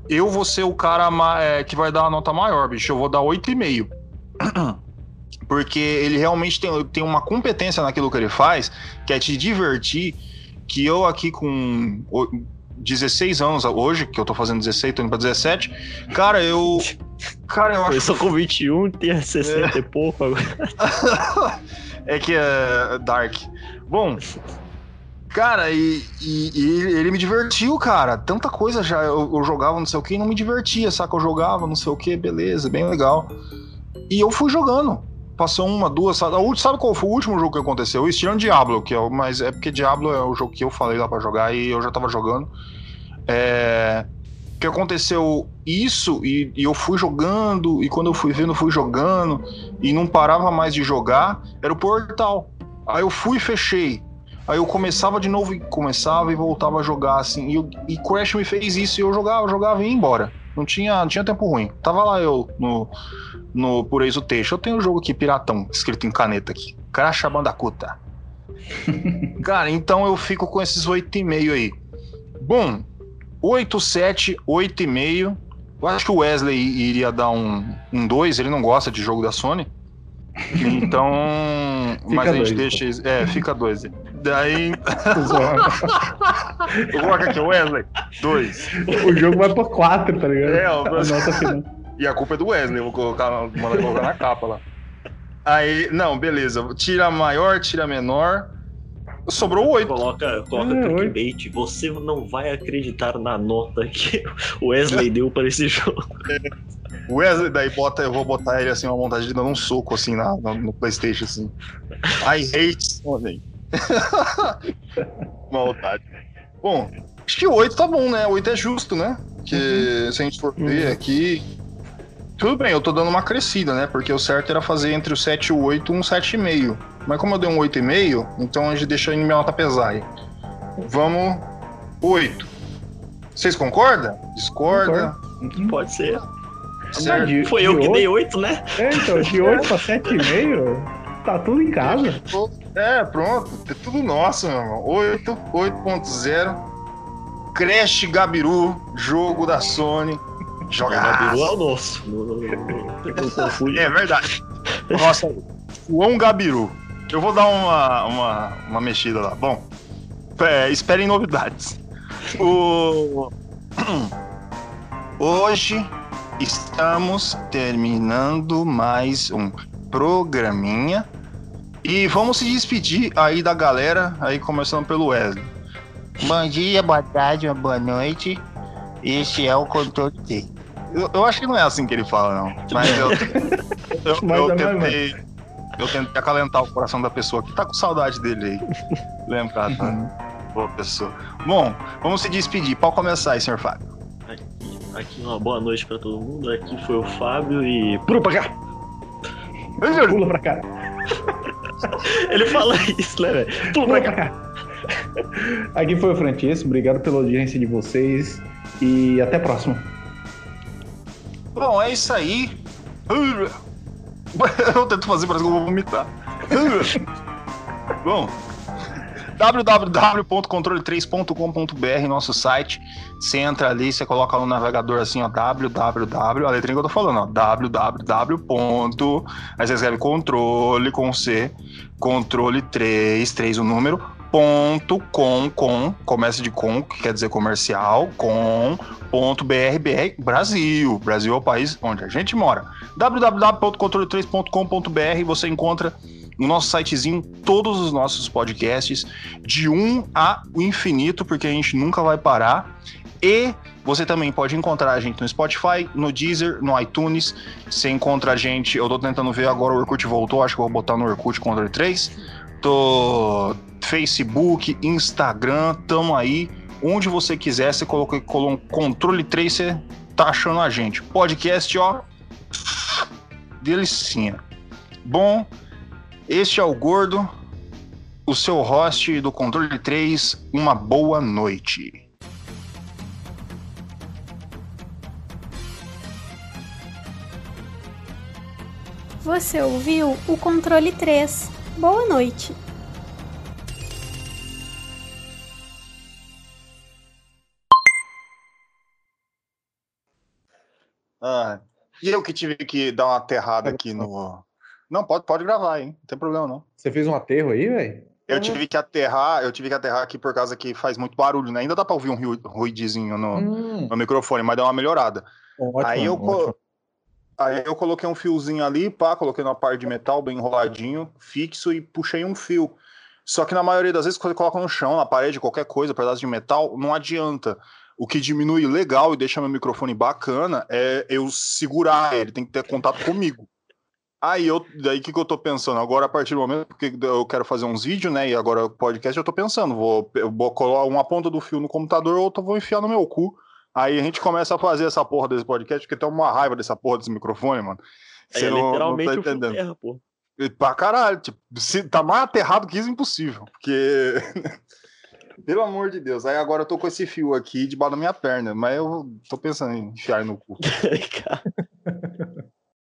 eu vou ser o cara é, que vai dar a nota maior, bicho. Eu vou dar 8,5. porque ele realmente tem, tem uma competência naquilo que ele faz, que é te divertir, que eu aqui com 16 anos hoje, que eu tô fazendo 16, tô indo pra 17, cara, eu. Cara, eu acho. Eu sou com 21, tinha 60 é. e pouco agora. é que é Dark. Bom, Cara, e, e, e, ele me divertiu, cara. Tanta coisa já. Eu, eu, jogava não sei o que e não me divertia, saca? Eu jogava não sei o que, beleza, bem legal. E eu fui jogando. Passou uma, duas. Sabe, sabe qual foi o último jogo que aconteceu? Tirando Diablo, que é, mas é porque Diablo é o jogo que eu falei lá pra jogar e eu já tava jogando. É. Que aconteceu isso e, e eu fui jogando, e quando eu fui vendo, fui jogando, e não parava mais de jogar, era o portal. Aí eu fui e fechei. Aí eu começava de novo e começava e voltava a jogar assim. E, e Crash me fez isso e eu jogava, jogava e ia embora. Não tinha, não tinha tempo ruim. Tava lá eu no, no Por o Texto. Eu tenho um jogo aqui, Piratão, escrito em caneta aqui. Crash Bandacuta. Cara, então eu fico com esses 8,5 aí. Bom, 8, 7, 8,5. Eu acho que o Wesley iria dar um, um 2, ele não gosta de jogo da Sony. Então. mas a gente dois, deixa. Então. É, fica 2. Daí. Coloca aqui, Wesley. Dois. O jogo vai pra quatro, tá ligado? É, ó, a nota final. E a culpa é do Wesley, eu vou colocar, mandar colocar na capa lá. Aí, não, beleza. Tira maior, tira menor. Sobrou oito. Coloca, coloca é, clickbait. Você não vai acreditar na nota que o Wesley deu para esse jogo. O Wesley, daí bota, eu vou botar ele assim, uma montagem de dando um soco assim na, no Playstation, assim. I hate Sonic. Maldade. Bom, acho que 8 tá bom, né? 8 é justo, né? Que uhum. se a gente for ver uhum. aqui. Tudo bem, eu tô dando uma crescida, né? Porque o certo era fazer entre o 7 e o 8 um 7,5. Mas como eu dei um 8,5, então a gente deixa a minha nota pesar aí. Vamos. 8. Vocês concordam? Discorda? Uhum. Pode ser. Certo. Foi eu que 8? dei 8, né? É, então, de 8 pra 7,5, tá tudo em casa. É, pronto. É tudo nosso, meu irmão. 8, 8.0. Crash Gabiru, jogo da Sony. Joga Gabiru é o nosso. é verdade. Nossa, João Gabiru. Eu vou dar uma, uma, uma mexida lá. Bom, é, esperem novidades. O... Hoje estamos terminando mais um programinha e vamos se despedir aí da galera, aí começando pelo Wesley. Bom dia, boa tarde, boa noite. Este é o controle T. Eu, eu, acho que não é assim que ele fala, não. Mas eu, eu, eu tentei, eu tentei acalentar o coração da pessoa que tá com saudade dele aí. Lembrar, tá? Uhum. Boa pessoa. Bom, vamos se despedir. Pode começar aí, senhor Fábio. Aqui, uma boa noite pra todo mundo. Aqui foi o Fábio e. Pula pra cá! Pula pra cá! Ele fala isso, né, velho? Pula pra cá. Aqui foi o Francisco, obrigado pela audiência de vocês e até a próxima. Bom, é isso aí. Eu tento fazer, parece que eu vou vomitar. Bom, www.controle3.com.br, nosso site. Você entra ali, você coloca no navegador assim, ó, www, a letrinha que eu tô falando, ó, www. Aí você escreve controle com C, controle 3, 3 o número, ponto com, com, começa de com, que quer dizer comercial, com, ponto br, br, Brasil. Brasil é o país onde a gente mora. www.controle3.com.br, você encontra no nosso sitezinho todos os nossos podcasts, de um a o infinito, porque a gente nunca vai parar. E você também pode encontrar a gente no Spotify, no Deezer, no iTunes. Você encontra a gente, eu tô tentando ver agora o Orkut voltou, acho que vou botar no Orkut Controle 3. Tô Facebook, Instagram, tamo aí. Onde você quiser, você coloca controle 3, você tá achando a gente. Podcast, ó. Delicinha. Bom, este é o Gordo, o seu host do Controle 3. Uma boa noite. Você ouviu o Controle 3. Boa noite. Ah, e eu que tive que dar uma aterrada aqui no, Não, pode, pode gravar, hein? Não tem problema, não. Você fez um aterro aí, velho? Eu tive que aterrar, eu tive que aterrar aqui por causa que faz muito barulho, né? Ainda dá pra ouvir um ru- ruidizinho no, Hum, no microfone, mas deu uma melhorada. ótimo, aí, eu, ótimo. aí eu coloquei um fiozinho ali, pá, coloquei numa parte de metal bem enroladinho, fixo e puxei um fio. Só que na maioria das vezes, quando você coloca no chão, na parede, qualquer coisa, pedaço de metal, não adianta. O que diminui legal e deixa meu microfone bacana é eu segurar ele, tem que ter contato comigo. Aí eu, daí o que, que eu tô pensando? Agora, a partir do momento, porque eu quero fazer uns vídeos, né? E agora o podcast, eu tô pensando, vou, vou colar uma ponta do fio no computador, outra eu vou enfiar no meu cu. Aí a gente começa a fazer essa porra desse podcast, porque tem uma raiva dessa porra desse microfone, mano. Aí é não- não literalmente tá o fio entendendo. terra. E Pra caralho, tipo, se tá mais aterrado que isso, impossível. Porque. Pelo amor de Deus. Aí agora eu tô com esse fio aqui debaixo da minha perna, mas eu tô pensando em enfiar no cu.